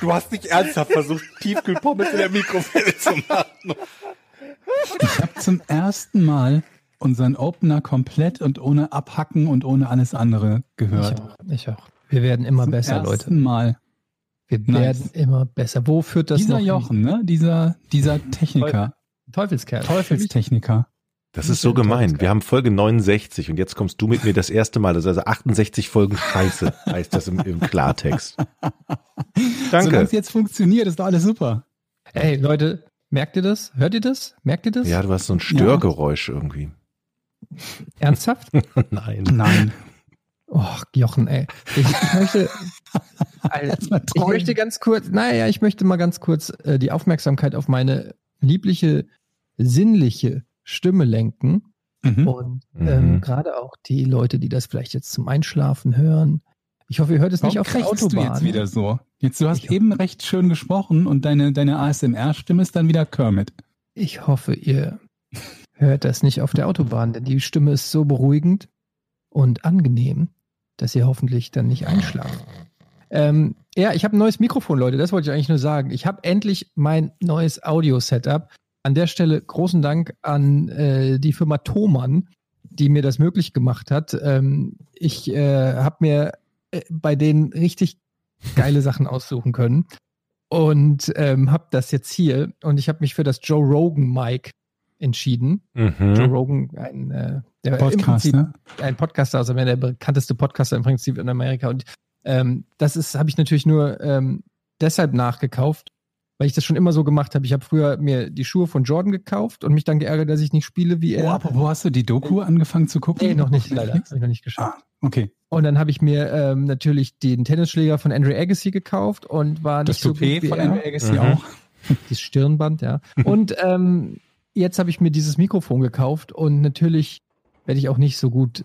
Du hast nicht ernsthaft versucht, Tiefkühlpommes in der Mikrowelle zu machen. Ich habe zum ersten Mal unseren Opener komplett und ohne Abhacken und ohne alles andere gehört. Ich auch. Ich auch. Wir werden immer zum besser, ersten Leute. Mal. Wir Nice. werden immer besser. Wo führt das dieser noch hin? Jochen, ne? Dieser, dieser Techniker, Teufelskerl. Teufels-Techniker. Das ist so gemein. Wir haben Folge 69 und jetzt kommst du mit mir das erste Mal. Das ist also 68 Folgen Scheiße, heißt das im, im Klartext. Solange Danke. es jetzt funktioniert, ist doch alles super. Ey, Leute, merkt ihr das? Hört ihr das? Merkt ihr das? Ja, du hast so ein Störgeräusch irgendwie. Ernsthaft? Nein. Nein. Och, Jochen, ey. Ich, ich möchte, mal ich möchte ganz kurz, naja, ich möchte mal ganz kurz äh, die Aufmerksamkeit auf meine liebliche, sinnliche Stimme lenken. Mhm. Und Mhm. ähm, gerade auch die Leute, die das vielleicht jetzt zum Einschlafen hören. Ich hoffe, ihr hört es nicht Warum auf der krächzt du Autobahn. jetzt wieder so? Jetzt, du hast Ich- eben recht schön gesprochen und deine, deine ASMR-Stimme ist dann wieder Kermit. Ich hoffe, ihr hört das nicht auf der Autobahn, denn die Stimme ist so beruhigend und angenehm, dass ihr hoffentlich dann nicht einschlaft. Ähm, ja, ich habe ein neues Mikrofon, Leute, das wollte ich eigentlich nur sagen. Ich habe endlich mein neues Audio-Setup. An der Stelle großen Dank an äh, die Firma Thomann, die mir das möglich gemacht hat. Ähm, ich äh, habe mir äh, bei denen richtig geile Sachen aussuchen können und ähm, habe das jetzt hier und ich habe mich für das Joe Rogan Mic entschieden. Joe Mhm. Rogan, ein, äh, der Podcast, Prinzip ne? ein Podcaster, also der bekannteste Podcaster im Prinzip in Amerika. Und ähm, das ist, habe ich natürlich nur ähm, deshalb nachgekauft, weil ich das schon immer so gemacht habe. Ich habe früher mir die Schuhe von Jordan gekauft und mich dann geärgert, dass ich nicht spiele wie Oh, er. apropos, hast du die Doku angefangen zu gucken? nee, noch nicht, leider. Habe ich noch nicht geschafft. Ah, okay. Und dann habe ich mir ähm, natürlich den Tennisschläger von Andrew Agassi gekauft und war Das nicht so gut Toupet wie von er. Andrew Agassi Mhm. auch. Das Stirnband, ja. Und ähm, jetzt habe ich mir dieses Mikrofon gekauft und natürlich werde ich auch nicht so gut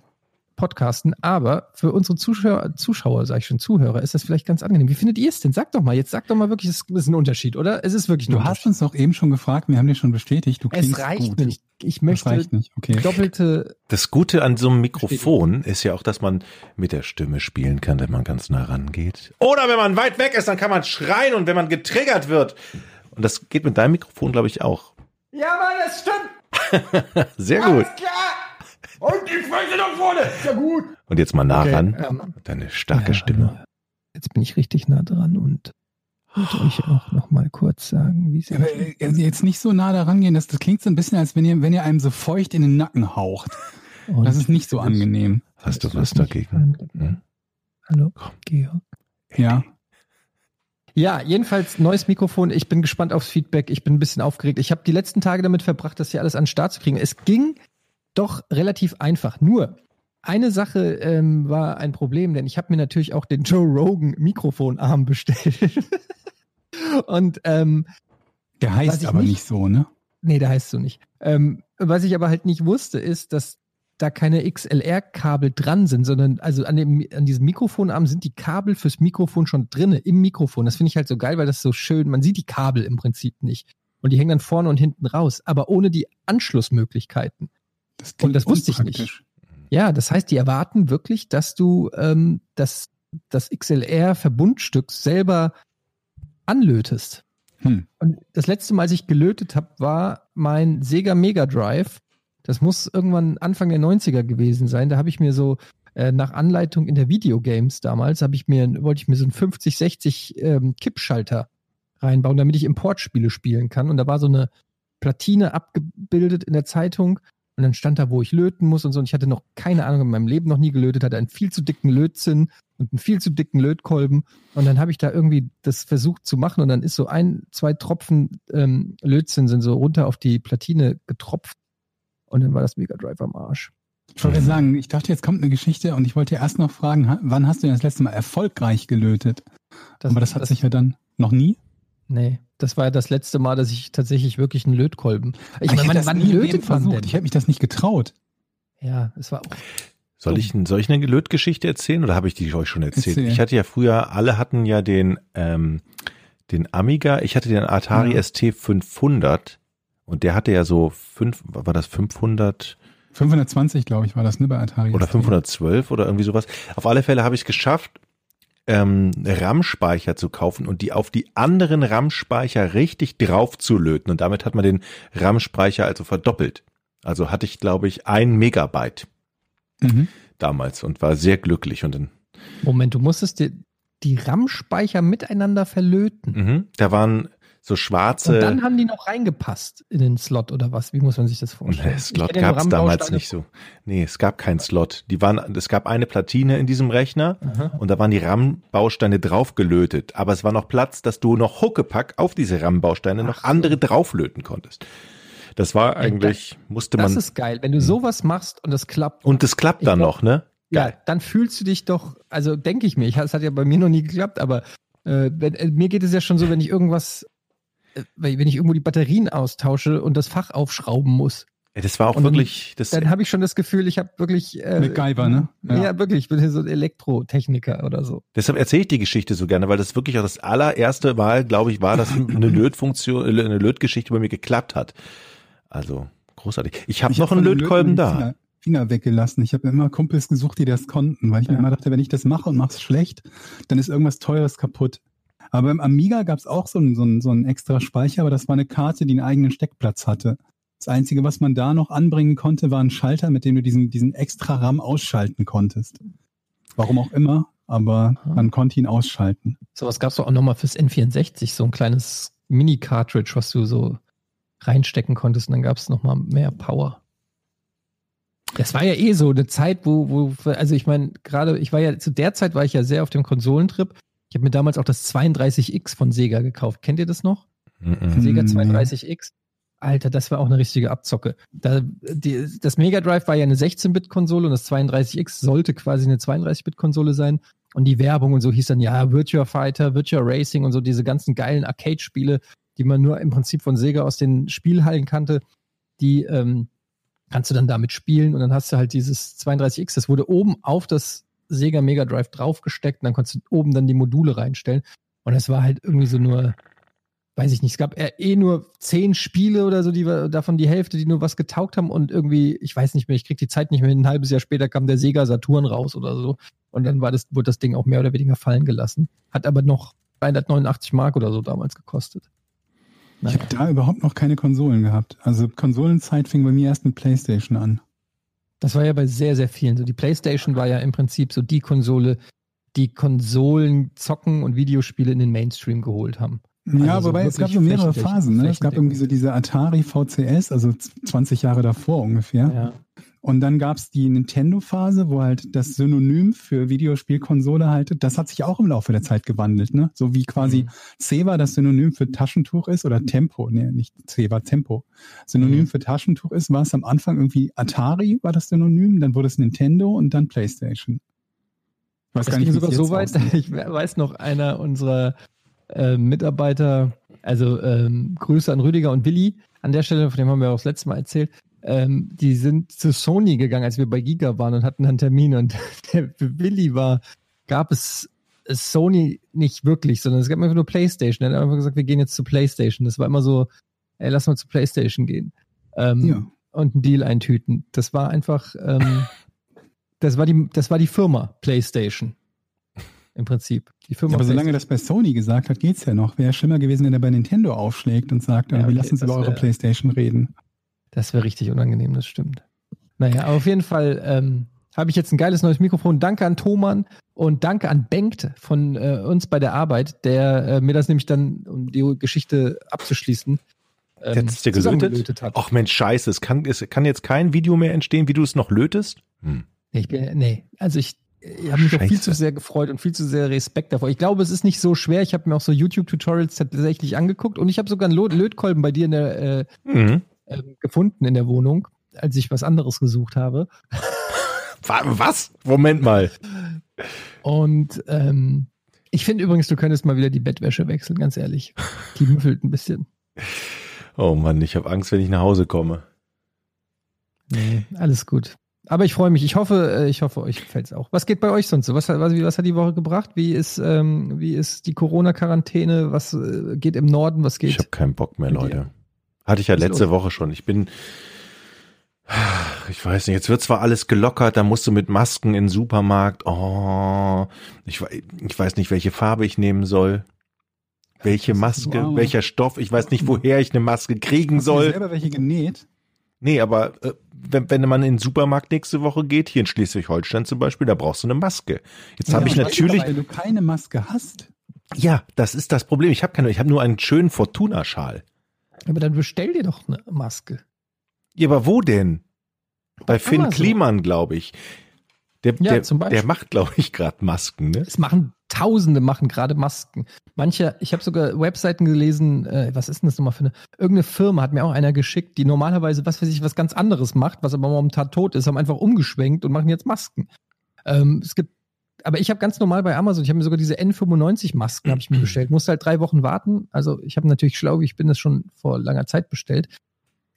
podcasten, aber für unsere Zuschauer, Zuschauer, sage ich schon, Zuhörer, ist das vielleicht ganz angenehm. Wie findet ihr es denn? Sagt doch mal, jetzt sagt doch mal wirklich, es ist ein Unterschied, oder? Es ist wirklich ein Du hast uns doch eben schon gefragt, wir haben dir schon bestätigt, du klingst es reicht gut. nicht. Ich Das möchte reicht nicht, okay. doppelte. Das Gute an so einem Mikrofon ist ja auch, dass man mit der Stimme spielen kann, wenn man ganz nah rangeht. Oder wenn man weit weg ist, dann kann man schreien und wenn man getriggert wird. Und das geht mit deinem Mikrofon, glaube ich, auch. Ja, Mann, das stimmt. Sehr gut. Alles klar. Und die Fresse nach vorne. Ist ja gut. Und jetzt mal nah Okay, ran. ähm, Deine starke ja, Stimme. Jetzt bin ich richtig nah dran und wollte euch auch noch mal kurz sagen, wie es Aber äh, jetzt nicht so nah daran gehen, das, das klingt so ein bisschen, als wenn ihr, wenn ihr einem so feucht in den Nacken haucht. Und Das ist nicht so angenehm. Hast du was ist dagegen? Hm? Hallo, Georg. Ja. Ja, jedenfalls neues Mikrofon. Ich bin gespannt aufs Feedback. Ich bin ein bisschen aufgeregt. Ich habe die letzten Tage damit verbracht, das hier alles an den Start zu kriegen. Es ging doch relativ einfach. Nur eine Sache ähm, war ein Problem, denn ich habe mir natürlich auch den Joe Rogan Mikrofonarm bestellt. Und ähm, Der heißt aber nicht- nicht so, ne? nee, der heißt so nicht. Ähm, was ich aber halt nicht wusste, ist, dass da keine XLR-Kabel dran sind, sondern also an, dem, an diesem Mikrofonarm sind die Kabel fürs Mikrofon schon drinne im Mikrofon. Das finde ich halt so geil, weil das so schön, man sieht die Kabel im Prinzip nicht. Und die hängen dann vorne und hinten raus, aber ohne die Anschlussmöglichkeiten. Das Und das wusste ich nicht. Ja, das heißt, die erwarten wirklich, dass du ähm, das, das XLR-Verbundstück selber anlötest. Hm. Und das letzte Mal, als ich gelötet habe, war mein Sega Mega Drive. Das muss irgendwann Anfang der 90er gewesen sein. Da habe ich mir so äh, nach Anleitung in der Videogames damals, habe ich mir, wollte ich mir so einen 50-60 ähm, Kippschalter reinbauen, damit ich Importspiele spielen kann. Und da war so eine Platine abgebildet in der Zeitung. Und dann stand da, wo ich löten muss und so. Und ich hatte noch keine Ahnung, in meinem Leben noch nie gelötet, hatte einen viel zu dicken Lötzinn und einen viel zu dicken Lötkolben. Und dann habe ich da irgendwie das versucht zu machen und dann ist so ein, zwei Tropfen ähm, Lötzinn sind so runter auf die Platine getropft. Und dann war das Mega Drive am Arsch. Ich wollte sagen, ich dachte, jetzt kommt eine Geschichte und ich wollte erst noch fragen, wann hast du denn das letzte Mal erfolgreich gelötet? Aber das hat sich ja dann noch nie. Nee, das war ja das letzte Mal, dass ich tatsächlich wirklich einen Lötkolben. Ich meine, wann, das wann lötet man denn? Ich hätte mich das nicht getraut. Ja, es war auch. Soll ich, soll ich eine Lötgeschichte erzählen oder habe ich die euch schon erzählt? Erzähl. Ich hatte ja früher, alle hatten ja den, ähm, den Amiga, ich hatte den Atari Ja. ST 500 und der hatte ja so fünf, war das 500 520, glaube ich, war das, ne, bei Atari. oder ST. 512 oder irgendwie sowas. Auf alle Fälle habe ich es geschafft, ähm, RAM-Speicher zu kaufen und die auf die anderen RAM-Speicher richtig drauf zu löten und damit hat man den RAM-Speicher also verdoppelt. Also hatte ich, glaube ich, ein Megabyte Mhm. damals und war sehr glücklich und dann Moment, du musstest dir die RAM-Speicher miteinander verlöten. Mhm. Da waren so schwarze. Und dann haben die noch reingepasst in den Slot oder was? Wie muss man sich das vorstellen? Nee, Slot gab es damals nicht so. Nee, es gab keinen Slot. Die waren, es gab eine Platine in diesem Rechner Aha. und da waren die RAM-Bausteine drauf gelötet. Aber es war noch Platz, dass du noch Huckepack auf diese RAM-Bausteine noch so. andere drauflöten konntest. Das war eigentlich, musste Das man. ist geil. Wenn du sowas machst und das klappt, Und das klappt dann glaub- noch, ne? ja, Geil. dann fühlst du dich doch, also denke ich mir, es hat ja bei mir noch nie geklappt, aber äh, wenn, äh, mir geht es ja schon so, wenn ich irgendwas, wenn ich irgendwo die Batterien austausche und das Fach aufschrauben muss, Ja, Das war auch Und dann- wirklich, das, dann habe ich schon das Gefühl, ich habe wirklich äh, MacGyver, ne? Ja. wirklich, ich bin hier so ein Elektrotechniker oder so. Deshalb erzähle ich die Geschichte so gerne, weil das wirklich auch das allererste Mal, glaube ich, war, dass eine Lötfunktion, äh, eine Lötgeschichte bei mir geklappt hat. Also großartig. Ich habe noch hab einen Lötkolben Löten da. Finger, Finger weggelassen. Ich habe immer Kumpels gesucht, die das konnten, weil ich mir Ja. immer dachte, wenn ich das mache und mache es schlecht, dann ist irgendwas Teures kaputt. Aber im Amiga gab es auch so einen, so, einen, so einen extra Speicher, aber das war eine Karte, die einen eigenen Steckplatz hatte. Das Einzige, was man da noch anbringen konnte, war ein Schalter, mit dem du diesen, diesen extra RAM ausschalten konntest. Warum auch immer, aber Aha. man konnte ihn ausschalten. Sowas gab es doch auch nochmal fürs N64, so ein kleines Mini-Cartridge, was du so reinstecken konntest und dann gab es nochmal mehr Power. Das war ja eh so eine Zeit, wo, wo, also ich meine, gerade, ich war ja, zu der Zeit war ich ja sehr auf dem Konsolentrip. Ich habe mir damals auch das 32X von Sega gekauft. Kennt ihr das noch? Mhm. Sega Hm, 32X. Alter, das war auch eine richtige Abzocke. Da, die, das Mega Drive war ja eine 16-Bit-Konsole und das 32X sollte quasi eine 32-Bit-Konsole sein. Und die Werbung und so hieß dann, ja, Virtua Fighter, Virtua Racing und so diese ganzen geilen Arcade-Spiele, die man nur im Prinzip von Sega aus den Spielhallen kannte, die ähm, kannst du dann damit spielen und dann hast du halt dieses 32X, das wurde oben auf das Sega Mega Drive draufgesteckt und dann konntest du oben dann die Module reinstellen. Und es war halt irgendwie so nur, weiß ich nicht, es gab eher eh nur zehn Spiele oder so, die davon die Hälfte, die nur was getaugt haben und irgendwie, ich weiß nicht mehr, ich krieg die Zeit nicht mehr hin, ein halbes Jahr später kam der Sega Saturn raus oder so. Und dann war das, wurde das Ding auch mehr oder weniger fallen gelassen. Hat aber noch 389 Mark oder so damals gekostet. Ich Naja. habe da überhaupt noch keine Konsolen gehabt. Also Konsolenzeit fing bei mir erst mit Playstation an. Das war ja bei sehr, sehr vielen so. Die PlayStation war ja im Prinzip so die Konsole, die Konsolen zocken und Videospiele in den Mainstream geholt haben. Ja, Also so wobei es gab so mehrere Phasen. Ne? Es gab irgendwie so diese Atari VCS, also z- 20 Jahre davor ungefähr. Ja. Und dann gab es die Nintendo-Phase, wo halt das Synonym für Videospielkonsole halt, das hat sich auch im Laufe der Zeit gewandelt. Ne? So wie quasi Mhm. Ceva das Synonym für Taschentuch ist oder Tempo, nee, nicht Ceva, Tempo. Synonym Mhm. für Taschentuch ist, war es am Anfang irgendwie Atari war das Synonym, dann wurde es Nintendo und dann Playstation. Ich weiß Es gar ging nicht, wie sogar so weit, ich weiß noch, einer unserer äh, Mitarbeiter, also ähm, Grüße an Rüdiger und Willi, an der Stelle, von dem haben wir auch das letzte Mal erzählt, ähm, die sind zu Sony gegangen, als wir bei Giga waren und hatten dann Termine und der für Willi war, gab es Sony nicht wirklich, sondern es gab einfach nur Playstation. Er hat einfach gesagt, wir gehen jetzt zu Playstation. Das war immer so, ey, lass mal zu Playstation gehen. Ähm, Ja. und einen Deal eintüten. Das war einfach, ähm, das war die, das war die Firma PlayStation. Im Prinzip. Die Firma Ja, aber solange das bei Sony gesagt hat, geht's ja noch. Wäre schlimmer gewesen, wenn er bei Nintendo aufschlägt und sagt, Ja, okay, wir lassen uns über eure Playstation reden. Das wäre richtig unangenehm, das stimmt. Naja, auf jeden Fall ähm, habe ich jetzt ein geiles neues Mikrofon. Danke an Thomann und danke an Bengt von äh, uns bei der Arbeit, der äh, mir das nämlich dann, um die Geschichte abzuschließen, ähm, Hättest du gelötet? hat. Ach Mensch, scheiße, es kann, es kann jetzt kein Video mehr entstehen, wie du es noch lötest? Hm. Nee, ich bin, nee, also ich, ich habe mich auch viel zu sehr gefreut und viel zu sehr Respekt davor. Ich glaube, es ist nicht so schwer. Ich habe mir auch so YouTube-Tutorials tatsächlich angeguckt und ich habe sogar einen Lötkolben bei dir in der, äh, Mhm. Ähm, gefunden in der Wohnung, als ich was anderes gesucht habe. Wa- Was? Moment mal. Und ähm, Ich finde übrigens, du könntest mal wieder die Bettwäsche wechseln, ganz ehrlich. Die müffelt ein bisschen. Oh Mann, ich habe Angst, wenn ich nach Hause komme. Nee, alles gut. Aber ich freue mich. Ich hoffe, äh, ich hoffe, euch gefällt's auch. Was geht bei euch sonst so? Was, hat- was, was hat die Woche gebracht? Wie ist, ähm, wie ist die Corona-Quarantäne? Was äh, geht im Norden? Was Ich geht? habe keinen Bock mehr? Leute. Hatte ich ja letzte los? Woche schon. Ich bin, ich weiß nicht, jetzt wird zwar alles gelockert, da musst du mit Masken in den Supermarkt. Oh, ich, ich weiß nicht, welche Farbe ich nehmen soll. Welche Maske, Wow. welcher Stoff. Ich weiß nicht, woher ich eine Maske kriegen Hast du dir soll. selber welche genäht? Nee, aber äh, wenn, wenn man in den Supermarkt nächste Woche geht, hier in Schleswig-Holstein zum Beispiel, da brauchst du eine Maske. Jetzt habe ich natürlich, Weil du keine Maske hast. ja, das ist das Problem. Ich habe keine, ich habe nur einen schönen Fortuna-Schal. Aber dann bestell dir doch eine Maske. Ja, aber wo denn? Bei Finn Amazon. Kliman, glaube ich. Der, Ja, der, der macht, glaube ich, gerade Masken, ne? Es machen Tausende machen gerade Masken. Manche, ich habe sogar Webseiten gelesen, äh, was ist denn das nochmal für eine? Irgendeine Firma hat mir auch einer geschickt, die normalerweise, was weiß ich, was ganz anderes macht, was aber momentan tot ist, haben einfach umgeschwenkt und machen jetzt Masken. Ähm, es gibt, aber ich habe ganz normal bei Amazon, ich habe mir sogar diese N95-Masken habe ich mir bestellt, musste halt drei Wochen warten. Also ich habe natürlich schlau, ich bin das schon vor langer Zeit bestellt.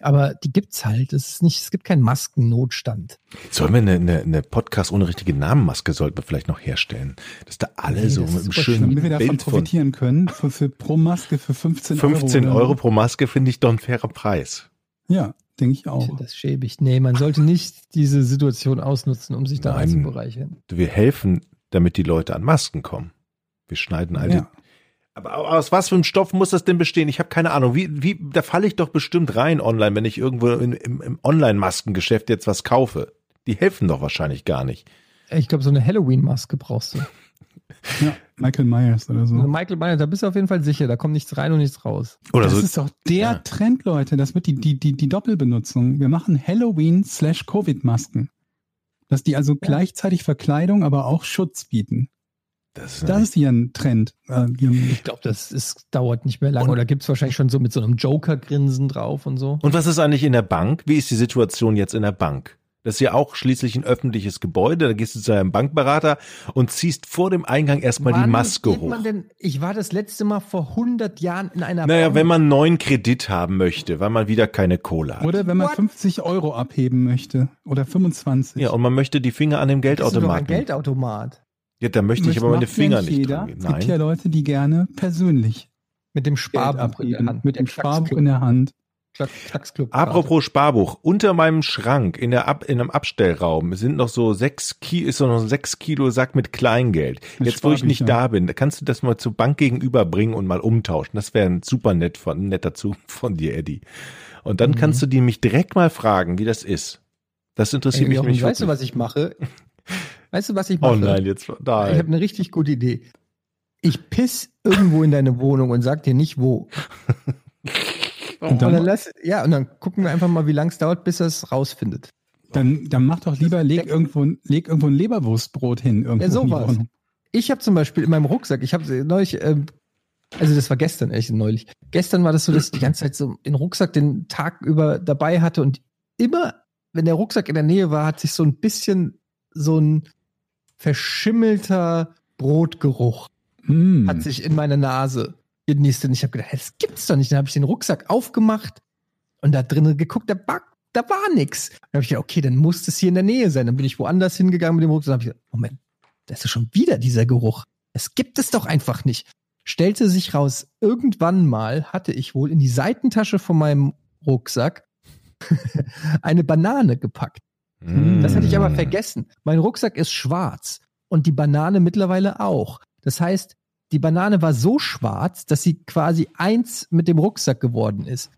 Aber die gibt's halt. Es ist nicht, es gibt keinen Maskennotstand. Sollen wir eine, eine, eine Podcast ohne richtige Namenmaske sollten wir vielleicht noch herstellen? Dass da alle Nee, so mit einem schönen Damit wir davon Bild von profitieren können. Für, für pro Maske für 15, 15 Euro. Euro, oder- pro Maske finde ich doch ein fairer Preis. Ja, denke ich auch. das schäbig. Nee, man sollte nicht diese Situation ausnutzen, um sich da Nein. zu bereichern. Wir helfen, damit die Leute an Masken kommen. Wir schneiden all die Ja. Aber aus was für einem Stoff muss das denn bestehen? Ich habe keine Ahnung. Wie, wie, da falle ich doch bestimmt rein online, wenn ich irgendwo in, im, im Online-Maskengeschäft jetzt was kaufe. Die helfen doch wahrscheinlich gar nicht. Ich glaube, so eine Halloween-Maske brauchst du. ja, Michael Myers oder so. Also Michael Myers, da bist du auf jeden Fall sicher, da kommt nichts rein und nichts raus. Oder das so. ist doch der Ja. Trend, Leute. Das wird die, die, die, die Doppelbenutzung. Wir machen Halloween slash Covid-Masken. Dass die also gleichzeitig Verkleidung, aber auch Schutz bieten. Das ist Das ist hier ein Trend. Äh, Ich glaube, das ist, dauert nicht mehr lange. Und- Oder gibt's wahrscheinlich schon so mit so einem Joker-Grinsen drauf und so. Und was ist eigentlich in der Bank? Wie ist die Situation jetzt in der Bank? Das ist ja auch schließlich ein öffentliches Gebäude. Da gehst du zu einem Bankberater und ziehst vor dem Eingang erstmal die Wann Maske geht hoch. Man denn, ich war das letzte Mal vor 100 Jahren in einer Naja, Bank. wenn man neuen Kredit haben möchte, weil man wieder keine Kohle hat. Oder wenn man What? 50 Euro abheben möchte. Oder 25. Ja, und man möchte die Finger an dem Das ist Geldautomaten. Geldautomat. Ja, da möchte ich Das aber meine Finger nicht jeder. dran gehen. Es gibt ja Nein. Leute, die gerne persönlich Mit dem Sparbuch in der. Hand. Mit dem Sparbuch in der Hand. Klacksclub. Apropos Sparbuch, unter meinem Schrank in der Ab in einem Abstellraum sind noch so sechs Kilo, ist noch ein sechs Kilo Sack mit Kleingeld. Mit Jetzt, wo ich nicht da bin, kannst du das mal zur Bank gegenüber bringen und mal umtauschen. Das wäre ein super nett von, ein netter Zug von dir, Eddie. Und dann Mhm. kannst du die mich direkt mal fragen, wie das ist. Das interessiert Ey, mich Jochen, weißt du, was ich mache? Weißt du, was ich mache? Oh nein, jetzt Ich nein. habe eine richtig gute Idee. Ich piss irgendwo in deine Wohnung und sag dir nicht wo. Und Und dann dann, lass, ja, und dann gucken wir einfach mal, wie lang es dauert, bis er es rausfindet. dann, dann mach doch lieber, leg irgendwo, leg irgendwo ein Leberwurstbrot hin. Irgendwo Ja, sowas. Ich habe zum Beispiel in meinem Rucksack, ich habe neulich, ähm, also das war gestern, echt neulich. Gestern war das so, dass ich die ganze Zeit so den Rucksack den Tag über dabei hatte und immer, wenn der Rucksack in der Nähe war, hat sich so ein bisschen so ein verschimmelter Brotgeruch Mm. hat sich in meine Nase genießt und ich habe gedacht, hä, das gibt's doch nicht. Dann habe ich den Rucksack aufgemacht und da drinnen geguckt, da, war- da war nix. Dann habe ich gedacht, okay, dann muss das hier in der Nähe sein. Dann bin ich woanders hingegangen mit dem Rucksack und habe ich gedacht, Moment, da ist ja schon wieder dieser Geruch. Es gibt es doch einfach nicht. Stellte sich raus, irgendwann mal hatte ich wohl in die Seitentasche von meinem Rucksack eine Banane gepackt. Mm. Das hatte ich aber vergessen. Mein Rucksack ist schwarz und die Banane mittlerweile auch. Das heißt, die Banane war so schwarz, dass sie quasi eins mit dem Rucksack geworden ist.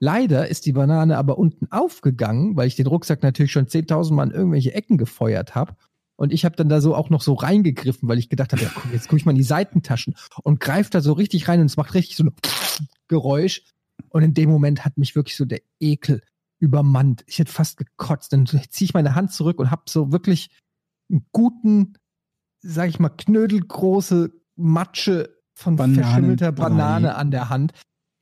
Leider ist die Banane aber unten aufgegangen, weil ich den Rucksack natürlich schon 10.000 Mal in irgendwelche Ecken gefeuert habe. Und ich habe dann da so auch noch so reingegriffen, weil ich gedacht habe, ja, guck, jetzt gucke ich mal in die Seitentaschen und greife da so richtig rein und es macht richtig so ein Geräusch. Und in dem Moment hat mich wirklich so der Ekel übermannt. Ich hätte fast gekotzt. Dann ziehe ich meine Hand zurück und habe so wirklich einen guten, sag ich mal, knödelgroße Matsche von Bananen- verschimmelter Brei. Banane an der Hand.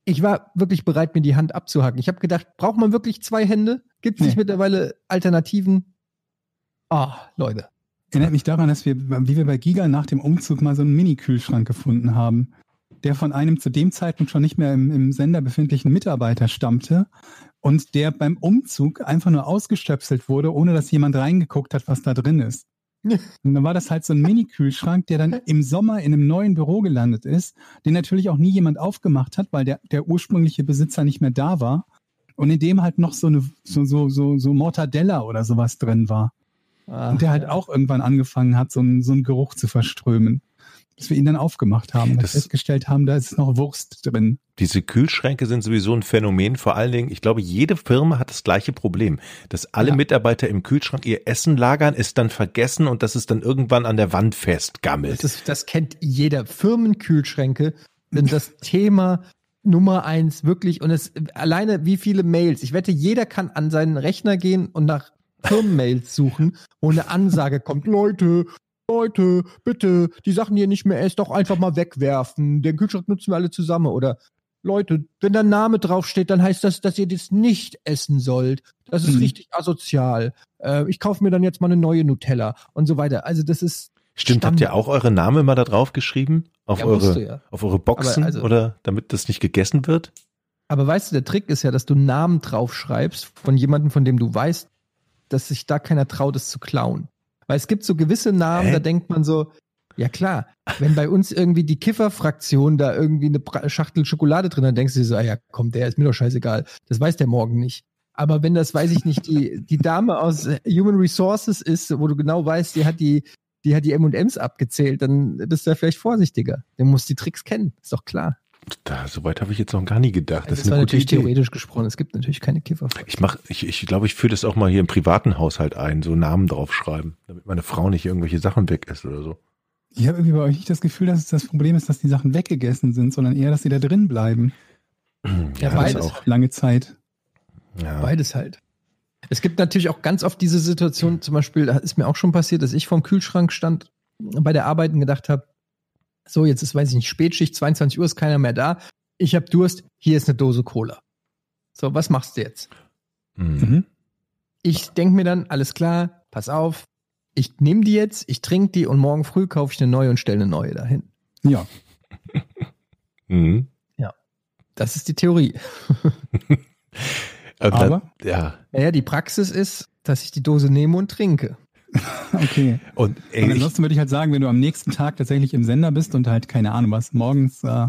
Ich war wirklich bereit, mir die Hand abzuhacken. Ich habe gedacht, braucht man wirklich zwei Hände? Gibt es nicht Nee. mittlerweile Alternativen? Ah, Leute. Erinnert mich daran, dass wir, wie wir bei Giga nach dem Umzug mal so einen Mini-Kühlschrank gefunden haben, der von einem zu dem Zeitpunkt schon nicht mehr im, im Sender befindlichen Mitarbeiter stammte und der beim Umzug einfach nur ausgestöpselt wurde, ohne dass jemand reingeguckt hat, was da drin ist. Und dann war das halt so ein Mini-Kühlschrank, der dann im Sommer in einem neuen Büro gelandet ist, den natürlich auch nie jemand aufgemacht hat, weil der, der ursprüngliche Besitzer nicht mehr da war. Und in dem halt noch so eine, so, so, so, so Mortadella oder sowas drin war. Ah, und der halt auch irgendwann angefangen hat, so einen, so einen Geruch zu verströmen. Bis wir ihn dann aufgemacht haben und Das- festgestellt haben, da ist noch Wurst drin. Diese Kühlschränke sind sowieso ein Phänomen. Vor allen Dingen, ich glaube, jede Firma hat das gleiche Problem, dass alle Ja. Mitarbeiter im Kühlschrank ihr Essen lagern, es dann vergessen und dass es dann irgendwann an der Wand festgammelt. Das, das kennt jeder. Firmenkühlschränke sind das Thema Nummer eins, wirklich. Und es alleine wie viele Mails. Ich wette, jeder kann an seinen Rechner gehen und nach Firmenmails suchen, wo eine Ansage kommt. Leute, Leute, bitte, die Sachen, die ihr nicht mehr esst, doch einfach mal wegwerfen. Den Kühlschrank nutzen wir alle zusammen. Oder Leute, wenn da Name draufsteht, dann heißt das, dass ihr das nicht essen sollt. Das ist Mhm. richtig asozial. Äh, ich kaufe mir dann jetzt mal eine neue Nutella und so weiter. Also das ist Stimmt, habt ihr auch eure Namen mal da drauf geschrieben? Auf Ja, eure, ja. auf eure Boxen also- oder damit das nicht gegessen wird? Aber weißt du, der Trick ist ja, dass du Namen draufschreibst von jemandem, von dem du weißt, dass sich da keiner traut, es zu klauen. Weil es gibt so gewisse Namen, Hä? da denkt man so, ja klar, wenn bei uns irgendwie die Kifferfraktion da irgendwie eine Schachtel Schokolade drin, dann denkst du dir so, ah ja, komm, der ist mir doch scheißegal. Das weiß der morgen nicht. Aber wenn das, weiß ich nicht, die, die Dame aus Human Resources ist, wo du genau weißt, die hat die, die hat die M&Ms abgezählt, dann bist du ja vielleicht vorsichtiger. Der muss die Tricks kennen, ist doch klar. Da, soweit habe ich jetzt noch gar nie gedacht. Das, Das, ist war eine gute natürlich Idee. theoretisch gesprochen. Es gibt natürlich keine Kifferfraktion. Ich mach, ich, ich glaube, ich führe das auch mal hier im privaten Haushalt ein, so Namen draufschreiben, damit meine Frau nicht irgendwelche Sachen weg ist oder so. Ich habe irgendwie bei euch nicht das Gefühl, dass es das Problem ist, dass die Sachen weggegessen sind, sondern eher, dass sie da drin bleiben. Ja, das beides. auch. Lange Zeit. Ja. Beides halt. Es gibt natürlich auch ganz oft diese Situation, zum Beispiel, da ist mir auch schon passiert, dass ich vorm Kühlschrank stand bei der Arbeit und gedacht habe, so, jetzt ist, weiß ich nicht, Spätschicht, 22 Uhr ist keiner mehr da. Ich habe Durst, hier ist eine Dose Cola. So, was machst du jetzt? Mhm. Mhm. Ich denke mir dann, alles klar, pass auf, ich nehme die jetzt, ich trinke die und morgen früh kaufe ich eine neue und stelle eine neue dahin. Ja. Mhm. Das ist die Theorie. Aber? Dann, ja. Naja, die Praxis ist, dass ich die Dose nehme und trinke. Okay. Und Und ey, ich, ansonsten würde ich halt sagen, wenn du am nächsten Tag tatsächlich im Sender bist und halt, keine Ahnung was, morgens äh,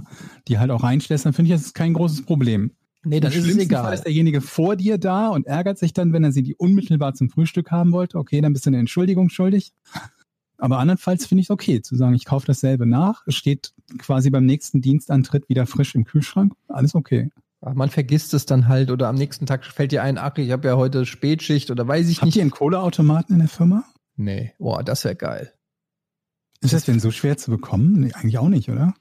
die halt auch reinstellst, dann finde ich, das ist kein großes Problem. Nee, dann Im ist schlimmsten Fall egal. ist derjenige vor dir da und ärgert sich dann, wenn er sie die unmittelbar zum Frühstück haben wollte. Okay, dann bist du eine Entschuldigung schuldig. Aber andernfalls finde ich es okay, zu sagen, ich kaufe dasselbe nach. Es steht quasi beim nächsten Dienstantritt wieder frisch im Kühlschrank. Alles okay. Aber man vergisst es dann halt oder am nächsten Tag fällt dir ein, ach, ich habe ja heute Spätschicht oder weiß ich Habt nicht. ihr einen Kohleautomaten in der Firma? Nee, boah, das wäre geil. Ist das denn so schwer zu bekommen? Nee, eigentlich auch nicht, oder?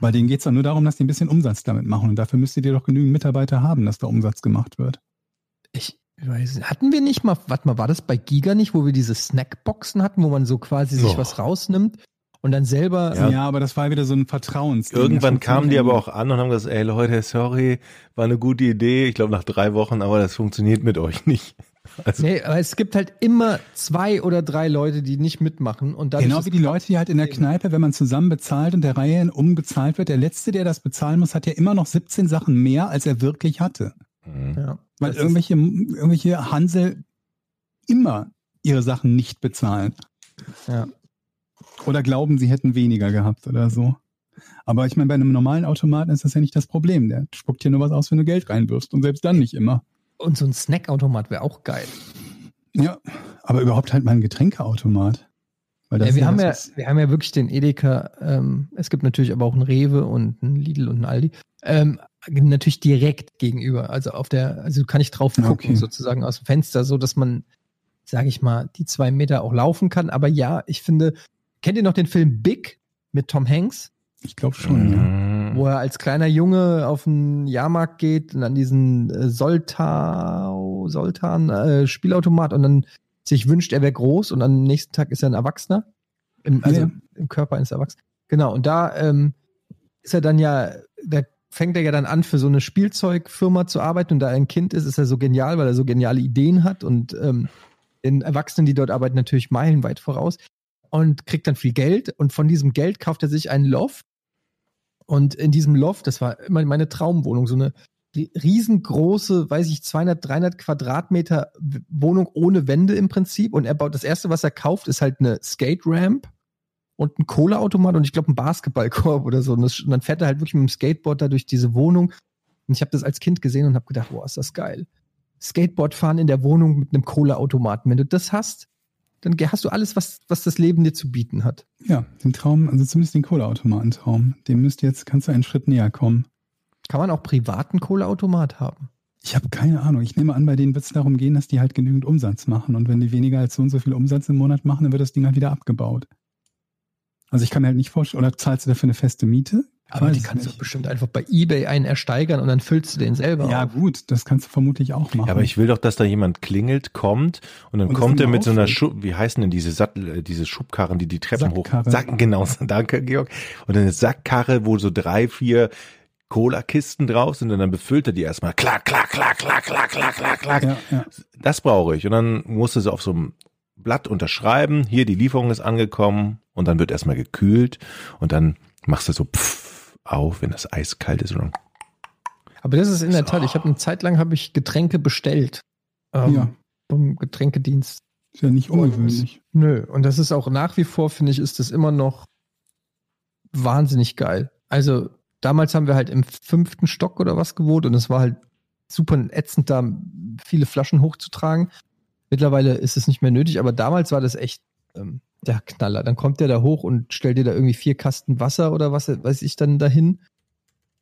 Weil denen geht es doch nur darum, dass die ein bisschen Umsatz damit machen. Und dafür müsstet ihr doch genügend Mitarbeiter haben, dass da Umsatz gemacht wird. Ich weiß nicht. Hatten wir nicht mal, warte mal, war das bei Giga nicht, wo wir diese Snackboxen hatten, wo man so quasi sich Oh. was rausnimmt und dann selber. Ja. Ja, aber das war wieder so ein Vertrauens. irgendwann kamen die aber auch an und haben gesagt, ey Leute, sorry, war eine gute Idee. Ich glaube nach drei Wochen, aber das funktioniert mit euch nicht. Also, Nee, aber es gibt halt immer zwei oder drei Leute, die nicht mitmachen und dann Genau wie die Leute, die halt in der Kneipe, wenn man zusammen bezahlt und der Reihe umbezahlt wird, der Letzte, der das bezahlen muss, hat ja immer noch 17 Sachen mehr, als er wirklich hatte. mhm. Ja, Weil irgendwelche, irgendwelche Hansel immer ihre Sachen nicht bezahlen. ja. Oder glauben, sie hätten weniger gehabt oder so. Aber ich meine, bei einem normalen Automaten ist das ja nicht das Problem. Der spuckt hier nur was aus, wenn du Geld reinwirfst. Und selbst dann nicht immer. Und so ein Snackautomat wäre auch geil. Ja, aber überhaupt halt mal ein Getränkeautomat. Weil das Ja, wir, haben ja, das, was- wir haben ja wirklich den Edeka, ähm, es gibt natürlich aber auch einen Rewe und einen Lidl und einen Aldi. Ähm, natürlich direkt gegenüber. Also auf der, also kann ich drauf gucken, Okay. sozusagen aus dem Fenster, so dass man, sage ich mal, die zwei Meter auch laufen kann. Aber ja, ich finde, kennt ihr noch den Film Big mit Tom Hanks? ich glaube schon, ja. Mhm. wo er als kleiner Junge auf den Jahrmarkt geht und an diesen äh, Soltau, Soltan äh, Spielautomat und dann sich wünscht, er wäre groß und am nächsten Tag ist er ein Erwachsener. Im, also Ja. im Körper eines Erwachsenen. Genau, und da ähm, ist er dann ja, da fängt er ja dann an, für so eine Spielzeugfirma zu arbeiten und da er ein Kind ist, ist er so genial, weil er so geniale Ideen hat und ähm, den Erwachsenen, die dort arbeiten, natürlich meilenweit voraus und kriegt dann viel Geld. Und von diesem Geld kauft er sich einen Loft. Und in diesem Loft, das war immer meine Traumwohnung, so eine riesengroße, weiß ich, 200, 300 Quadratmeter Wohnung ohne Wände im Prinzip. Und er baut, das erste, was er kauft, ist halt eine Skate Ramp und ein Cola-Automat und ich glaube ein Basketballkorb oder so. Und, das, und dann fährt er halt wirklich mit dem Skateboard da durch diese Wohnung. Und ich habe das als Kind gesehen und habe gedacht, boah, ist das geil. Skateboard fahren in der Wohnung mit einem Cola-Automaten. Wenn du das hast, dann hast du alles, was, was das Leben dir zu bieten hat. Ja, den Traum, also zumindest den Cola-Automaten-Traum, dem müsst jetzt, kannst du einen Schritt näher kommen. Kann man auch privaten Cola-Automat haben? Ich habe keine Ahnung. Ich nehme an, bei denen wird es darum gehen, dass die halt genügend Umsatz machen. Und wenn die weniger als so und so viel Umsatz im Monat machen, dann wird das Ding halt wieder abgebaut. Also ich kann mir halt nicht vorstellen, oder zahlst du dafür eine feste Miete? Aber die kannst du bestimmt einfach bei eBay einen ersteigern und dann füllst du den selber. Ja, auf. gut, das kannst du vermutlich auch machen. Ja, aber ich will doch, dass da jemand klingelt, kommt und dann und kommt er mit so einer Schub, wie heißen denn diese Sattel, äh, diese Schubkarren, die die Treppen Sackkarre. hoch, Sacken, genau, danke, Georg. Und eine Sackkarre, wo so drei, vier Cola-Kisten drauf sind und dann befüllt er die erstmal. Klack, klack, klack, klack, klack, klack, klack, klack. Ja, ja. Das brauche ich. Und dann musst du sie auf so einem Blatt unterschreiben. Hier, die Lieferung ist angekommen. Und dann wird erstmal gekühlt. Und dann machst du so pff auf, wenn das eiskalt ist. Und Aber das ist in der Tat, ich habe eine Zeit lang habe ich Getränke bestellt. Ähm, ja. Vom Getränkedienst. Ist ja nicht ungewöhnlich. Und, nö. Und das ist auch nach wie vor, finde ich, ist das immer noch wahnsinnig geil. Also damals haben wir halt im fünften Stock oder was gewohnt und es war halt super ätzend, da viele Flaschen hochzutragen. Mittlerweile ist es nicht mehr nötig, aber damals war das echt ähm, der Knaller. Dann kommt der da hoch und stellt dir da irgendwie vier Kasten Wasser oder was weiß ich dann dahin.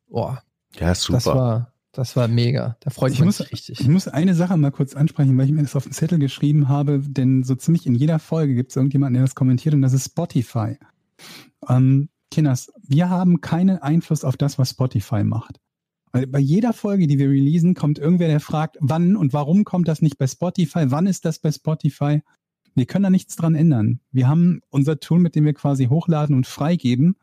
Boah. Ja, super. Das war, das war mega. Da freut ich mich muss, richtig. Ich muss eine Sache mal kurz ansprechen, weil ich mir das auf den Zettel geschrieben habe, denn so ziemlich in jeder Folge gibt es irgendjemanden, der das kommentiert und das ist Spotify. Ähm, Kinders, wir haben keinen Einfluss auf das, was Spotify macht. Weil bei jeder Folge, die wir releasen, kommt irgendwer, der fragt, wann und warum kommt das nicht bei Spotify? Wann ist das bei Spotify? Wir können da nichts dran ändern. Wir haben unser Tool, mit dem wir quasi hochladen und freigeben.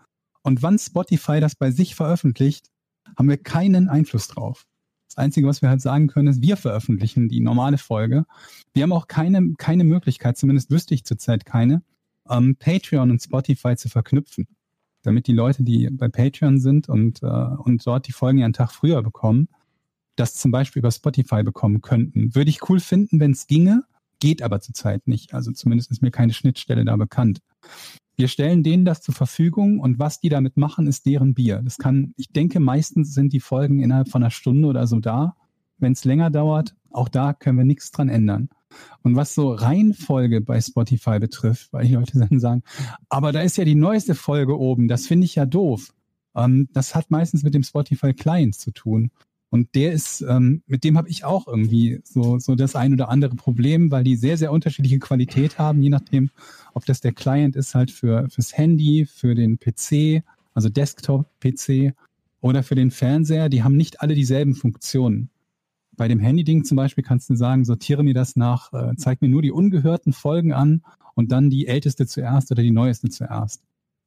Und wann Spotify das bei sich veröffentlicht, haben wir keinen Einfluss drauf. Das Einzige, was wir halt sagen können, ist, wir veröffentlichen die normale Folge. Wir haben auch keine, keine Möglichkeit, zumindest wüsste ich zurzeit keine, ähm, Patreon und Spotify zu verknüpfen damit die Leute, die bei Patreon sind und, äh, und dort die Folgen ja einen Tag früher bekommen, das zum Beispiel über Spotify bekommen könnten. Würde ich cool finden, wenn es ginge, geht aber zurzeit nicht. Also zumindest ist mir keine Schnittstelle da bekannt. Wir stellen denen das zur Verfügung und was die damit machen, ist deren Bier. Das kann, ich denke, meistens sind die Folgen innerhalb von einer Stunde oder so da. Wenn es länger dauert, auch da können wir nichts dran ändern. Und was so Reihenfolge bei Spotify betrifft, weil die Leute dann sagen, aber da ist ja die neueste Folge oben, das finde ich ja doof. Ähm, das hat meistens mit dem Spotify Client zu tun. Und der ist, ähm, mit dem habe ich auch irgendwie so, so das ein oder andere Problem, weil die sehr, sehr unterschiedliche Qualität haben, je nachdem, ob das der Client ist halt für fürs Handy, für den PC, also Desktop-PC oder für den Fernseher. Die haben nicht alle dieselben Funktionen bei dem Handy-Ding zum Beispiel kannst du sagen, sortiere mir das nach, äh, zeig mir nur die ungehörten Folgen an und dann die älteste zuerst oder die neueste zuerst.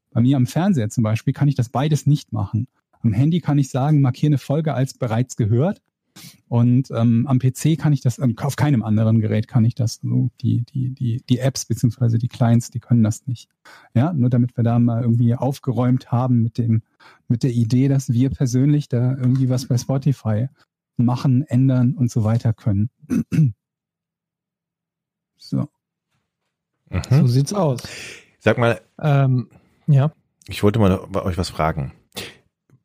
Bei mir am Fernseher zum Beispiel kann ich das beides nicht machen. Am Handy kann ich sagen, markiere eine Folge als bereits gehört. Und ähm, am PC kann ich das, ähm, auf keinem anderen Gerät kann ich das. So, die, die, die, die Apps beziehungsweise die Clients, die können das nicht. Ja, nur damit wir da mal irgendwie aufgeräumt haben mit dem, mit der Idee, dass wir persönlich da irgendwie was bei Spotify machen, ändern und so weiter können. so. Mhm. So sieht's aus. Sag mal, ähm, ja. Ich wollte mal euch was fragen.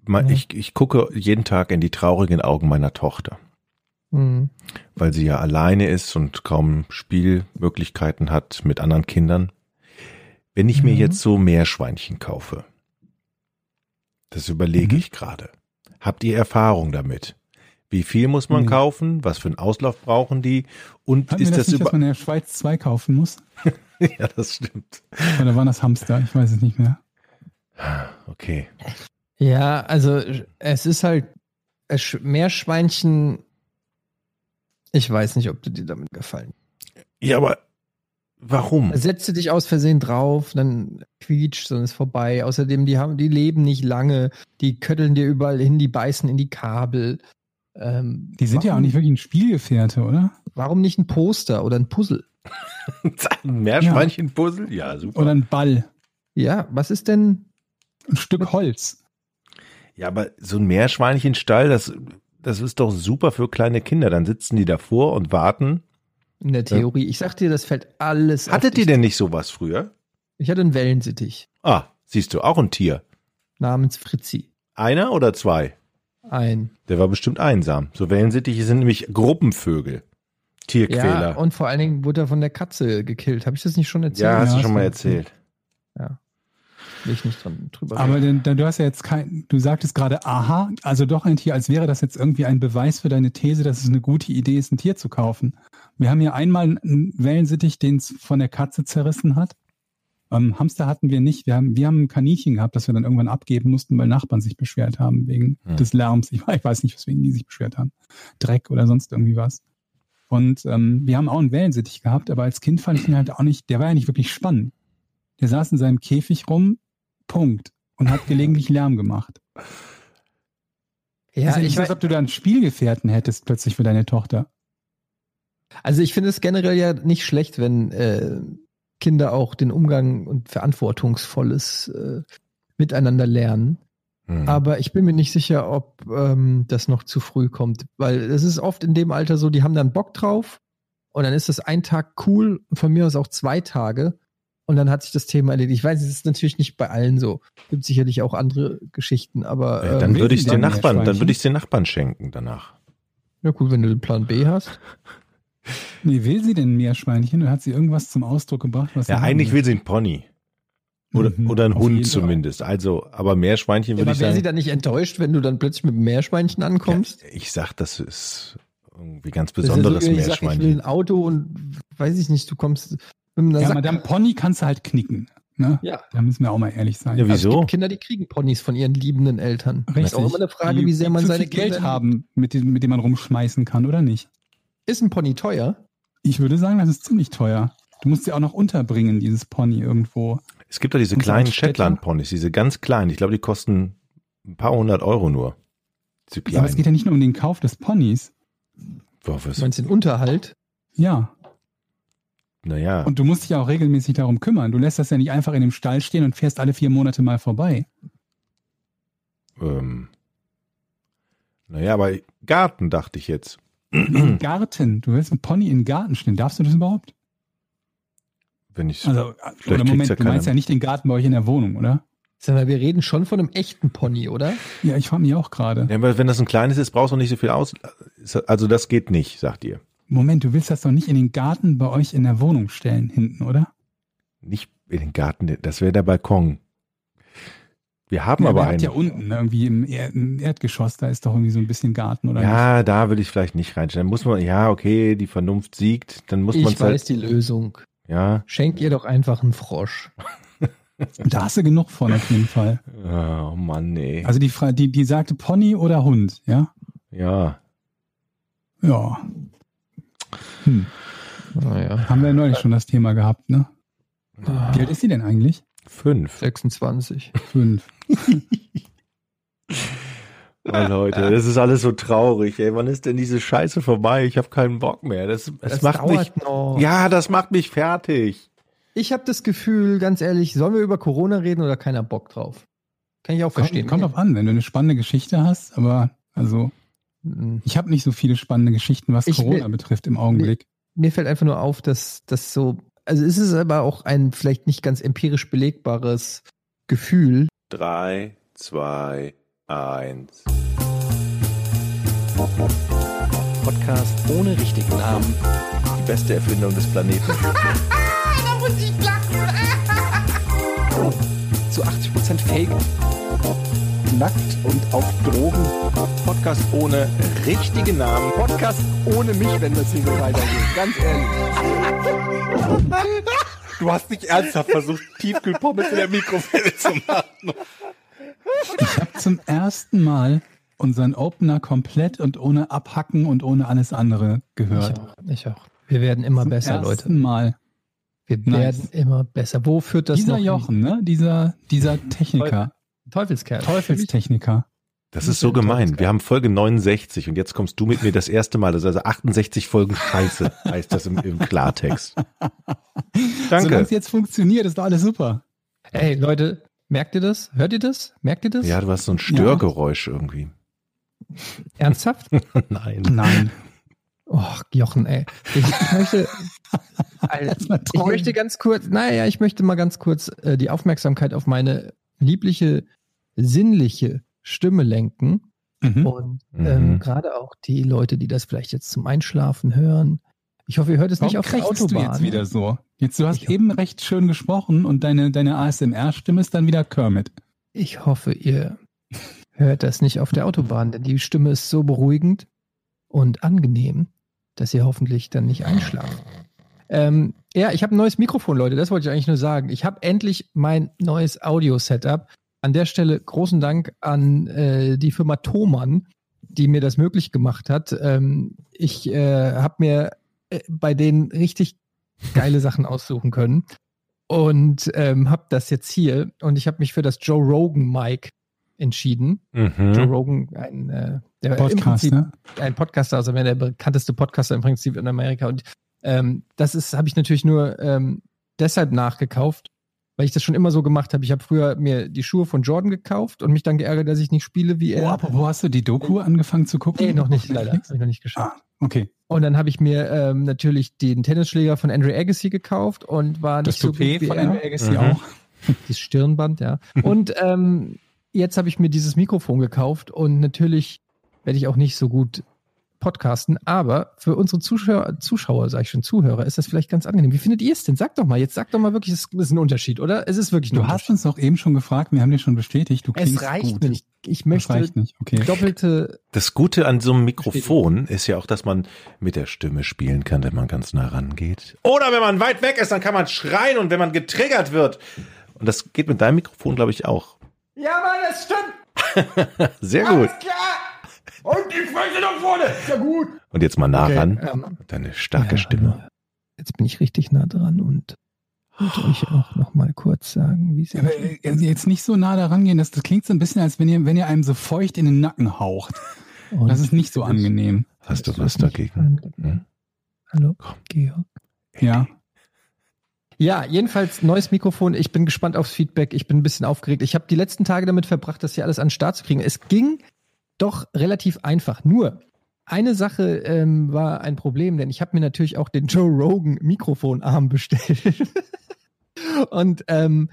Ja. ich, ich gucke jeden Tag in die traurigen Augen meiner Tochter. Mhm. Weil sie ja alleine ist und kaum Spielmöglichkeiten hat mit anderen Kindern. Wenn ich mhm. mir jetzt so Meerschweinchen kaufe, das überlege mhm. ich gerade. Habt ihr Erfahrung damit? Wie viel muss man mhm. kaufen? Was für einen Auslauf brauchen die? Und Hatten ist das, das nicht, dass man in der Schweiz zwei kaufen muss? ja, das stimmt. Oder waren das Hamster? Ich weiß es nicht mehr. Okay. Ja, also es ist halt Meerschweinchen. Ich weiß nicht, ob du dir damit gefallen. Ja, aber warum? Setze dich aus Versehen drauf, dann quietscht, dann ist vorbei. Außerdem, die haben, die leben nicht lange, die kötteln dir überall hin, die beißen in die Kabel. Ähm, die sind warum, ja auch nicht wirklich ein Spielgefährte, oder? Warum nicht ein Poster oder ein Puzzle? Ein Meerschweinchenpuzzle? Ja, super. Oder ein Ball, Ja, was ist denn? ein Stück Holz. Ja, aber so ein Meerschweinchenstall, das, das ist doch super für kleine Kinder. Dann sitzen die davor und warten. In der Theorie. Ich sag dir, das fällt alles. Hattet ihr denn nicht sowas früher? Ich hatte einen Wellensittich Ah, siehst du, auch ein Tier. namens Fritzi. Einer oder zwei? Ein. Der war bestimmt einsam. So Wellensittiche sind nämlich Gruppenvögel. Tierquäler. Ja, und vor allen Dingen wurde er von der Katze gekillt. Habe ich das nicht schon erzählt? Ja, hast Ja, du schon mal erzählt. Will ich nicht dran drüber Aber reden. denn, du hast ja jetzt kein, du sagtest gerade, aha, also doch ein Tier, als wäre das jetzt irgendwie ein Beweis für deine These, dass es eine gute Idee ist, ein Tier zu kaufen. Wir haben hier einmal einen Wellensittich, den es von der Katze zerrissen hat. Ähm, Hamster hatten wir nicht. Wir haben, wir haben ein Kaninchen gehabt, das wir dann irgendwann abgeben mussten, weil Nachbarn sich beschwert haben wegen Hm. des Lärms. Ich, ich weiß nicht, weswegen die sich beschwert haben. Dreck oder sonst irgendwie was. Und ähm, wir haben auch einen Wellensittich gehabt, aber als Kind fand ich ihn halt auch nicht, der war ja nicht wirklich spannend. Der saß in seinem Käfig rum, Punkt. Und hat gelegentlich Lärm gemacht. ja, nicht ich weiß, ob du da einen Spielgefährten hättest plötzlich für deine Tochter. also ich finde es generell ja nicht schlecht, wenn äh, Kinder auch den Umgang und verantwortungsvolles äh, Miteinander lernen. Hm. Aber ich bin mir nicht sicher, ob ähm, das noch zu früh kommt, weil es ist oft in dem Alter so, die haben dann Bock drauf und dann ist das ein Tag cool und von mir aus auch zwei Tage und dann hat sich das Thema erledigt. Ich weiß, es ist natürlich nicht bei allen so. Gibt sicherlich auch andere Geschichten, aber Ja, ähm, dann würde ich den Nachbarn, dann Meerschweinchen? würde ich den Nachbarn schenken danach. ja gut, wenn du den Plan B hast. Nee, will sie denn ein Meerschweinchen oder hat sie irgendwas zum Ausdruck gebracht, was sie Ja, eigentlich will sie einen Pony. Oder, Mhm, oder jeden Hund Fall. zumindest. Also, aber Meerschweinchen würde aber ich wäre sie sagen. dann nicht enttäuscht, wenn du dann plötzlich mit einem Meerschweinchen ankommst? Ja, ich sag, das ist irgendwie ganz Das ist ja besonderes so, ich sag, ich will ein Meerschweinchen. Auto und weiß ich nicht, du kommst Ja, Sack- Madame Pony kannst du halt knicken. Ne? Ja. Da müssen wir auch mal ehrlich sein. Ja, Also es wieso? gibt Kinder, die kriegen Ponys von ihren liebenden Eltern. Richtig. Ist auch immer eine Frage, die, wie sehr man seine Geld Kinder- haben, mit dem, mit dem man rumschmeißen kann oder nicht. Ist ein Pony teuer? Ich würde sagen, das ist ziemlich teuer. Du musst sie auch noch unterbringen, dieses Pony irgendwo. Es gibt doch diese kleinen? Shetland-Ponys, diese ganz kleinen. Ich glaube, die kosten ein paar hundert Euro nur. Ja, aber es geht ja nicht nur um den Kauf des Ponys. Boah, was- Du meinst den Unterhalt? Ja. Naja, Und du musst dich ja auch regelmäßig darum kümmern. Du lässt das ja nicht einfach in dem Stall stehen und fährst alle vier Monate mal vorbei. ähm, naja, aber Garten dachte ich jetzt. Im Garten. Du willst einen Pony in den Garten stellen. Darfst du das überhaupt? Wenn ich Also, oder Moment, ja du meinst ja nicht den Garten bei euch in der Wohnung, oder? Sag mal, wir reden schon von einem echten Pony, oder? Ja, ich frage mich auch gerade. ja, aber wenn das ein kleines ist, brauchst du nicht so viel aus. Also das geht nicht, sagt ihr. Moment, du willst das doch nicht in den Garten bei euch in der Wohnung stellen, hinten, oder? Nicht in den Garten, das wäre der Balkon. Wir haben ja, aber einen. ja unten, ne, irgendwie im, er im Erdgeschoss, da ist doch irgendwie so ein bisschen Garten, oder? nicht? Ja, da würde ich vielleicht nicht reinstellen. Muss man, ja, okay, die Vernunft siegt, dann muss man Ich es weiß halt, die Lösung. ja. Schenk ihr doch einfach einen Frosch. Da hast du genug von auf jeden Fall. Oh Mann, nee. Also die, Fra die, die sagte Pony oder Hund, ja? ja. Ja. Hm. Naja. Haben wir ja neulich schon das Thema gehabt, ne? Wie alt ist sie denn eigentlich? Fünf. 26. Fünf. Oh, Leute, das ist alles so traurig, ey. Wann ist denn diese Scheiße vorbei? Ich habe keinen Bock mehr. Das, das, macht mich. noch. Ja, das macht mich fertig. Ich habe das Gefühl, ganz ehrlich, sollen wir über Corona reden oder keiner Bock drauf? Kann ich auch verstehen. Kommt, kommt drauf an, wenn du eine spannende Geschichte hast, aber also. Ich habe nicht so viele spannende Geschichten, was Ich Corona will- betrifft im Augenblick. Mir fällt einfach nur auf, dass das so, also es ist aber auch ein vielleicht nicht ganz empirisch belegbares Gefühl. Drei, zwei, eins. Podcast ohne richtigen Namen. Die beste Erfindung des Planeten. Da muss ich lachen. Zu 80% Fake. Nackt und auf Drogen. Podcast ohne richtigen Namen. Podcast ohne mich, wenn das hier so weitergeht. Ganz ehrlich. Du hast nicht ernsthaft versucht, Tiefkühlpommes in der Mikrowelle zu machen. Ich habe zum ersten Mal unseren Opener komplett und ohne Abhacken und ohne alles andere gehört. Ich auch. Ich auch. Wir werden immer Zum besser, Leute. ersten Mal. Wir Nice. werden immer besser. Wo führt das dieser hin? Jochen, ne? Dieser, dieser Techniker, Teufelskerl. Teufelstechniker. Das ist so gemein. Wir haben Folge 69 und jetzt kommst du mit mir das erste Mal. Das ist also 68 Folgen Scheiße, heißt das im, im Klartext. Solange Danke. es jetzt funktioniert, ist doch alles super. Ey, Leute, merkt ihr das? Hört ihr das? Merkt ihr das? Ja, du hast so ein Störgeräusch irgendwie. Ernsthaft? Nein. Nein. Oh, Jochen, ey. Ich, möchte, ich möchte ganz kurz, naja, ich möchte mal ganz kurz äh, die Aufmerksamkeit auf meine liebliche, sinnliche Stimme lenken. Mhm. Und Mhm. ähm, gerade auch die Leute, die das vielleicht jetzt zum Einschlafen hören. Ich hoffe, ihr hört es nicht Warum auf der Autobahn. du jetzt wieder so? Jetzt, du hast Ich- eben recht schön gesprochen und deine, deine ASMR-Stimme ist dann wieder Kermit. Ich hoffe, ihr hört das nicht auf der Autobahn, denn die Stimme ist so beruhigend und angenehm, dass ihr hoffentlich dann nicht einschlaft. Ähm, ja, ich habe ein neues Mikrofon, Leute, das wollte ich eigentlich nur sagen. Ich habe endlich mein neues Audio-Setup. An der Stelle großen Dank an äh, die Firma Thomann, die mir das möglich gemacht hat. Ähm, ich äh, habe mir äh, bei denen richtig geile Sachen aussuchen können und ähm, habe das jetzt hier und ich habe mich für das Joe Rogan Mic entschieden. Joe Mhm. Rogan, ein, äh, der im Podcast, Prinzip ne? ein Podcaster, also der bekannteste Podcaster im Prinzip in Amerika. Und ähm, das ist, habe ich natürlich nur ähm, deshalb nachgekauft, weil ich das schon immer so gemacht habe. Ich habe früher mir die Schuhe von Jordan gekauft und mich dann geärgert, dass ich nicht spiele wie Oh, er. apropos, hast du die Doku angefangen zu gucken? nee, noch nicht, leider. Habe ich noch nicht geschafft. Ah, okay. Und dann habe ich mir ähm, natürlich den Tennisschläger von Andrew Agassi gekauft und war Das nicht so gut Toupet wie von er. Andrew Agassi Mhm. auch. Das Stirnband, ja. Und ähm, jetzt habe ich mir dieses Mikrofon gekauft und natürlich werde ich auch nicht so gut podcasten, aber für unsere Zuschauer, Zuschauer, sage ich schon, Zuhörer, ist das vielleicht ganz angenehm. Wie findet ihr es denn? Sagt doch mal, jetzt sagt doch mal wirklich, es ist ein Unterschied, oder? Es ist wirklich ein Du hast uns doch eben schon gefragt, wir haben dir schon bestätigt, du klingst es reicht gut. nicht. Ich möchte reicht nicht, okay. doppelte, Das Gute an so einem Mikrofon ist ja auch, dass man mit der Stimme spielen kann, wenn man ganz nah rangeht. Oder wenn man weit weg ist, dann kann man schreien und wenn man getriggert wird. Und das geht mit deinem Mikrofon, glaube ich, auch. Ja, Mann, das stimmt. Sehr gut. Alles klar. Und die Fresse nach vorne. Ist ja gut. Und jetzt mal nah Okay, ran. ähm, Deine starke ja, Stimme. hallo. Jetzt bin ich richtig nah dran und wollte euch auch noch mal kurz sagen, wie sie Aber äh, jetzt nicht so nah daran gehen, das, das klingt so ein bisschen, als wenn ihr, wenn ihr einem so feucht in den Nacken haucht. Das ist nicht so angenehm. Hast du was dagegen? Hm? Hallo, Komm. Georg. Ja. Ja, jedenfalls neues Mikrofon. Ich bin gespannt aufs Feedback. Ich bin ein bisschen aufgeregt. Ich habe die letzten Tage damit verbracht, das hier alles an den Start zu kriegen. Es ging doch relativ einfach. Nur eine Sache ähm, war ein Problem, denn ich habe mir natürlich auch den Joe Rogan Mikrofonarm bestellt. Und ähm,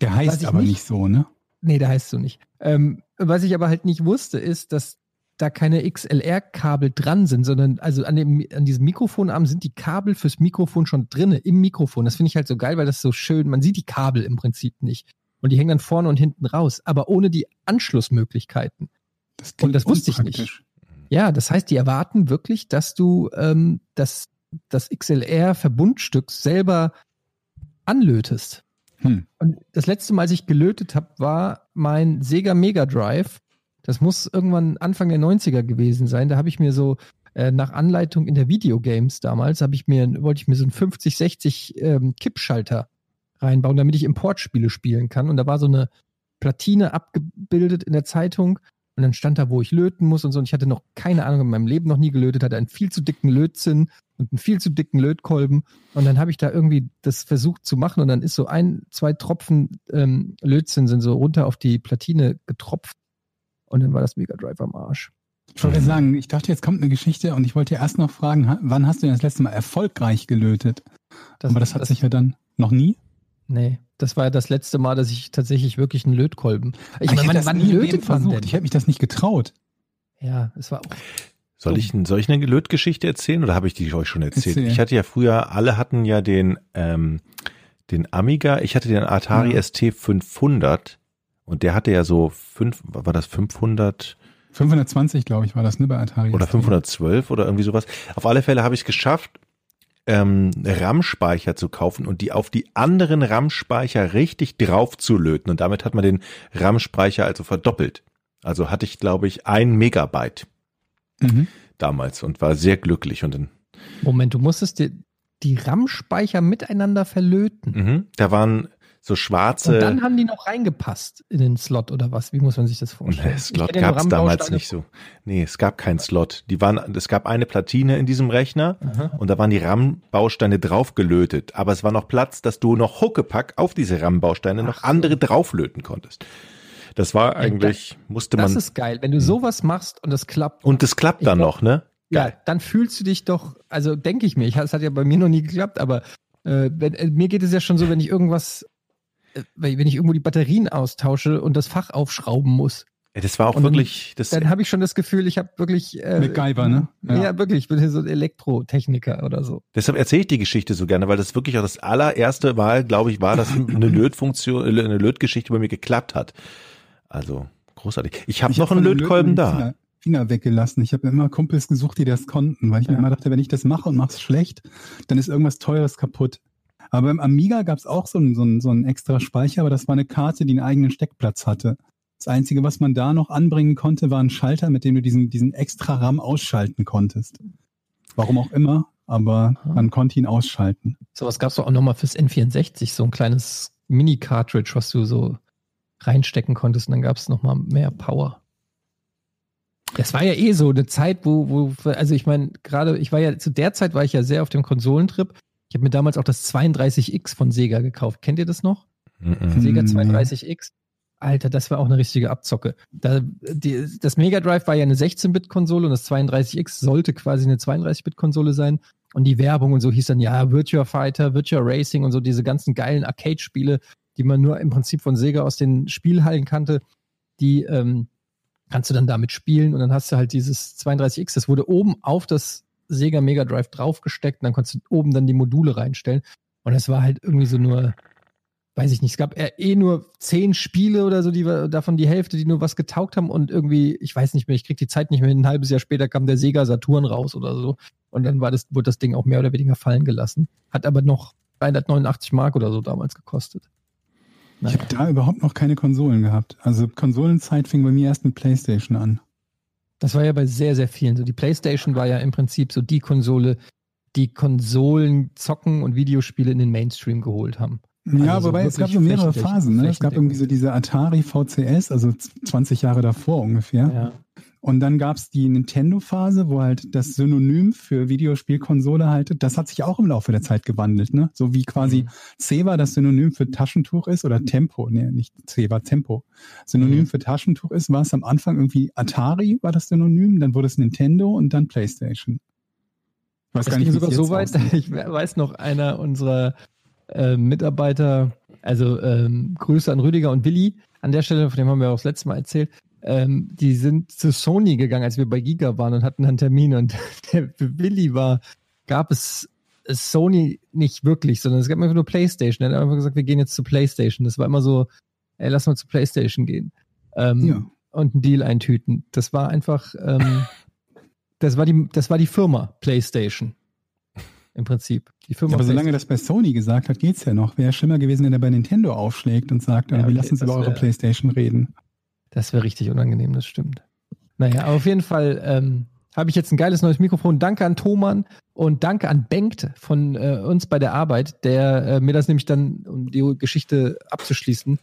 Der heißt aber nicht- nicht so, ne? nee, der heißt so nicht. Ähm, was ich aber halt nicht wusste, ist, dass da keine XLR-Kabel dran sind, sondern also an, dem, an diesem Mikrofonarm sind die Kabel fürs Mikrofon schon drinne im Mikrofon. Das finde ich halt so geil, weil das so schön, man sieht die Kabel im Prinzip nicht. Und die hängen dann vorne und hinten raus, aber ohne die Anschlussmöglichkeiten. Das Und das wusste ich unpraktisch. Ja, das heißt, die erwarten wirklich, dass du ähm, das, das XLR-Verbundstück selber anlötest. Hm. Und das letzte Mal, als ich gelötet habe, war mein Sega Mega Drive. Das muss irgendwann Anfang der 90er gewesen sein. Da habe ich mir so äh, nach Anleitung in der Videogames damals, habe ich mir, wollte ich mir so einen 50-60 ähm, Kippschalter reinbauen, damit ich Importspiele spielen kann. Und da war so eine Platine abgebildet in der Zeitung. Und dann stand da, wo ich löten muss und so. Und ich hatte noch keine Ahnung, in meinem Leben noch nie gelötet, hatte einen viel zu dicken Lötzinn und einen viel zu dicken Lötkolben. Und dann habe ich da irgendwie das versucht zu machen und dann ist so ein, zwei Tropfen ähm, Lötzinn sind so runter auf die Platine getropft. Und dann war das Mega Drive am Arsch. Ich wollte sagen, ich dachte, jetzt kommt eine Geschichte und ich wollte erst noch fragen, wann hast du denn das letzte Mal erfolgreich gelötet? Aber das hat sich ja dann noch nie. Nee, das war ja das letzte Mal, dass ich tatsächlich wirklich einen Lötkolben. Ich meine, wann, das wann lötet man denn? Ich hätte mich das nicht getraut. Ja, es war auch. Soll ich, soll ich eine Lötgeschichte erzählen oder habe ich die euch schon erzählt? Erzähl. Ich hatte ja früher, alle hatten ja den, ähm, den Amiga, ich hatte den Atari Ja. ST 500 und der hatte ja so fünf, war das 500 520, glaube ich, war das, ne, bei Atari. oder 512 oder irgendwie sowas. Auf alle Fälle habe ich es geschafft, ähm, RAM-Speicher zu kaufen und die auf die anderen RAM-Speicher richtig drauf zu löten und damit hat man den RAM-Speicher also verdoppelt. Also hatte ich, glaube ich, ein Megabyte Mhm. damals und war sehr glücklich und dann Moment, du musstest dir die RAM-Speicher miteinander verlöten. Mhm. Da waren so schwarze. Und dann haben die noch reingepasst in den Slot oder was? Wie muss man sich das vorstellen? Nee, Slot ja gab es damals nicht so. Nee, es gab keinen Slot. Die waren, es gab eine Platine in diesem Rechner und da waren die RAM-Bausteine draufgelötet. Aber es war noch Platz, dass du noch Huckepack auf diese RAM-Bausteine noch andere drauflöten konntest. Das war eigentlich, musste Das man. ist geil. Wenn du sowas machst und das klappt, Und es klappt dann glaub- noch, ne? ja, Geil. dann fühlst du dich doch, also denke ich mir, ich, es hat ja bei mir noch nie geklappt, aber äh, wenn, äh, mir geht es ja schon so, wenn ich irgendwas, wenn wenn ich irgendwo die Batterien austausche und das Fach aufschrauben muss, Ja, Das war auch Und wirklich, das, dann habe ich schon das Gefühl, ich habe wirklich äh, MacGyver, ne? Ja. wirklich, ich bin hier so ein Elektrotechniker oder so. deshalb erzähle ich die Geschichte so gerne, weil das wirklich auch das allererste Mal, glaube ich, war, dass eine Lötfunktion, äh, eine Lötgeschichte bei mir geklappt hat. Also, großartig. Ich habe noch hab einen Lötkolben da. Finger, Finger weggelassen. Ich habe immer Kumpels gesucht, die das konnten, weil ich mir Ja. immer dachte, wenn ich das mache und mache es schlecht, dann ist irgendwas Teures kaputt. Aber beim Amiga gab es auch so einen, so, einen, so einen extra Speicher, aber das war eine Karte, die einen eigenen Steckplatz hatte. Das Einzige, was man da noch anbringen konnte, war ein Schalter, mit dem du diesen, diesen extra RAM ausschalten konntest. Warum auch immer, aber Aha. man konnte ihn ausschalten. Sowas gab es doch auch nochmal fürs N64, so ein kleines Mini-Cartridge, was du so reinstecken konntest und dann gab es nochmal mehr Power. Das war ja eh so eine Zeit, wo, wo, also ich meine, gerade, ich war ja, zu der Zeit war ich ja sehr auf dem Konsolentrip. Ich habe mir damals auch das 32X von Sega gekauft. Kennt ihr das noch? Mhm. Sega Hm, 32X. Alter, das war auch eine richtige Abzocke. Da, die, das Mega Drive war ja eine 16-Bit-Konsole und das 32X sollte quasi eine 32-Bit-Konsole sein. Und die Werbung und so hieß dann, ja, Virtua Fighter, Virtua Racing und so diese ganzen geilen Arcade-Spiele, die man nur im Prinzip von Sega aus den Spielhallen kannte, die ähm, kannst du dann damit spielen und dann hast du halt dieses 32X, das wurde oben auf das Sega Mega Drive draufgesteckt und dann konntest du oben dann die Module reinstellen. Und das war halt irgendwie so nur, weiß ich nicht, es gab eher eh nur zehn Spiele oder so, die davon die Hälfte, die nur was getaugt haben und irgendwie, ich weiß nicht mehr, ich krieg die Zeit nicht mehr, hin, ein halbes Jahr später kam der Sega Saturn raus oder so und dann war das, wurde das Ding auch mehr oder weniger fallen gelassen. Hat aber noch 389 Mark oder so damals gekostet. Ich habe da überhaupt noch keine Konsolen gehabt. Also Konsolenzeit fing bei mir erst mit PlayStation an. Das war ja bei sehr, sehr vielen so. Die PlayStation war ja im Prinzip so die Konsole, die Konsolen zocken und Videospiele in den Mainstream geholt haben. Ja, Also so wobei es gab so mehrere Phasen. Ne? Es gab irgendwie so diese Atari VCS, also 20 Jahre davor ungefähr. Ja. Und dann gab es die Nintendo-Phase, wo halt das Synonym für Videospielkonsole halt, das hat sich auch im Laufe der Zeit gewandelt. Ne? So wie quasi Mhm. Ceva das Synonym für Taschentuch ist oder Tempo, nee, nicht Ceva, Tempo. Synonym Mhm. für Taschentuch ist, war es am Anfang irgendwie Atari war das Synonym, dann wurde es Nintendo und dann PlayStation. Ich weiß Es gar nicht, sogar so weit, ich weiß noch, einer unserer äh, Mitarbeiter, also ähm, Grüße an Rüdiger und Willi, an der Stelle, von dem haben wir auch das letzte Mal erzählt, ähm, die sind zu Sony gegangen, als wir bei Giga waren und hatten dann Termine und der, für Willi war, gab es Sony nicht wirklich, sondern es gab einfach nur Playstation. Er hat einfach gesagt, wir gehen jetzt zu Playstation. Das war immer so, ey, lass mal zu Playstation gehen. Ähm, Ja. und einen Deal eintüten. Das war einfach, ähm, das war die, das war die Firma PlayStation. Im Prinzip. Die Firma Ja, aber solange das bei Sony gesagt hat, geht's ja noch. Wäre schlimmer gewesen, wenn er bei Nintendo aufschlägt und sagt, Ja, okay, wir lassen uns über eure Playstation reden. Das wäre richtig unangenehm, das stimmt. Naja, aber auf jeden Fall ähm, habe ich jetzt ein geiles neues Mikrofon. Danke an Thomann und danke an Bengt von äh, uns bei der Arbeit, der äh, mir das nämlich dann, um die Geschichte abzuschließen,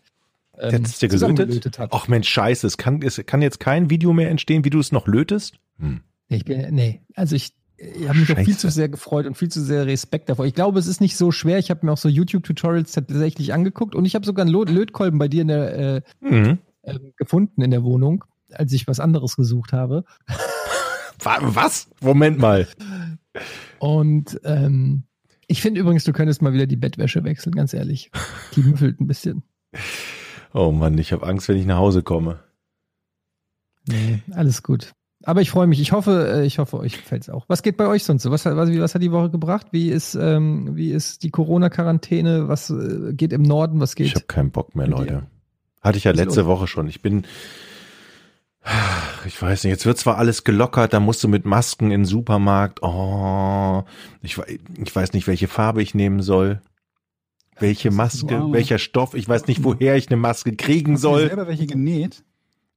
ähm, Der dir gelötet? hat. Ach Mensch, scheiße, es kann, es kann jetzt kein Video mehr entstehen, wie du es noch lötest? Hm. Nee, ich bin, nee, also ich, ich habe mich auch viel zu sehr gefreut und viel zu sehr Respekt davor. Ich glaube, es ist nicht so schwer. Ich habe mir auch so YouTube-Tutorials tatsächlich angeguckt und ich habe sogar einen Lötkolben bei dir in der, äh, Mhm. Äh, gefunden in der Wohnung, als ich was anderes gesucht habe. Wa- Was? Moment mal. Und ähm, ich finde übrigens, du könntest mal wieder die Bettwäsche wechseln, ganz ehrlich. Die müffelt ein bisschen. Oh Mann, ich habe Angst, wenn ich nach Hause komme. Nee, alles gut. Aber ich freue mich. Ich hoffe, äh, ich hoffe, euch gefällt's auch. Was geht bei euch sonst so? Was, hat- was, was hat die Woche gebracht? Wie ist, ähm, wie ist die Corona-Quarantäne? Was äh, geht im Norden? Was geht? Ich habe keinen Bock mehr. Leute. Hatte ich ja letzte? Woche schon. Ich bin, ich weiß nicht, jetzt wird zwar alles gelockert, da musst du mit Masken in den Supermarkt. Oh, ich, ich weiß nicht, welche Farbe ich nehmen soll. Welche Maske, welcher Stoff. Ich weiß nicht, woher ich eine Maske kriegen Hast du soll. selber welche genäht?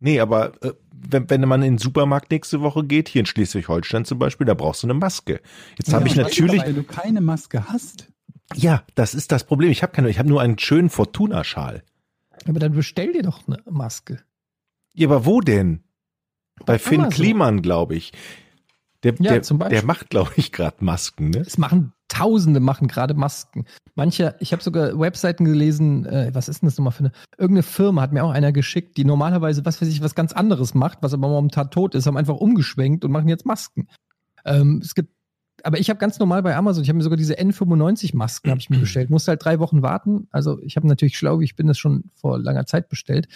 Nee, aber äh, wenn, wenn man in den Supermarkt nächste Woche geht, hier in Schleswig-Holstein zum Beispiel, da brauchst du eine Maske. Jetzt habe Ja, ich aber natürlich, Wenn du keine Maske hast, Ja, das ist das Problem. Ich habe keine, ich habe nur einen schönen Fortuna-Schal. Aber dann bestell dir doch eine Maske. Ja, aber wo denn? Bei Finn Amazon. Kliman, glaube ich. Der, Ja, der, zum Beispiel. der macht, glaube ich, gerade Masken, ne? Es machen Tausende machen gerade Masken. Manche, ich habe sogar Webseiten gelesen, äh, was ist denn das nochmal für eine? Irgendeine Firma hat mir auch einer geschickt, die normalerweise, was weiß ich, was ganz anderes macht, was aber momentan tot ist, haben einfach umgeschwenkt und machen jetzt Masken. Ähm, es gibt, aber ich habe ganz normal bei Amazon, ich habe mir sogar diese N95-Masken habe ich mir bestellt, musste halt drei Wochen warten. Also ich habe natürlich schlau, ich bin das schon vor langer Zeit bestellt.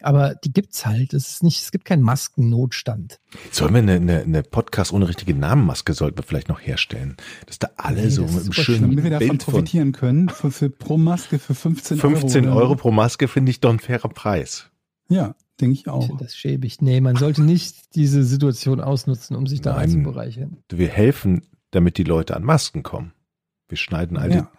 Aber die gibt's halt. Es ist nicht, es gibt keinen Maskennotstand. Sollen wir eine, eine, eine Podcast ohne richtige Namenmaske sollten wir vielleicht noch herstellen? Dass da alle Nee, so mit einem schönen Damit wir davon Bild von profitieren können, für, für pro Maske für 15 Euro. 15 oder- Euro pro Maske finde ich doch ein fairer Preis. Ja, denke ich auch. das schäbig. Nee, man sollte nicht diese Situation ausnutzen, um sich da Nein. einzubereichern. Wir helfen, damit die Leute an Masken kommen. Wir schneiden all die Ja.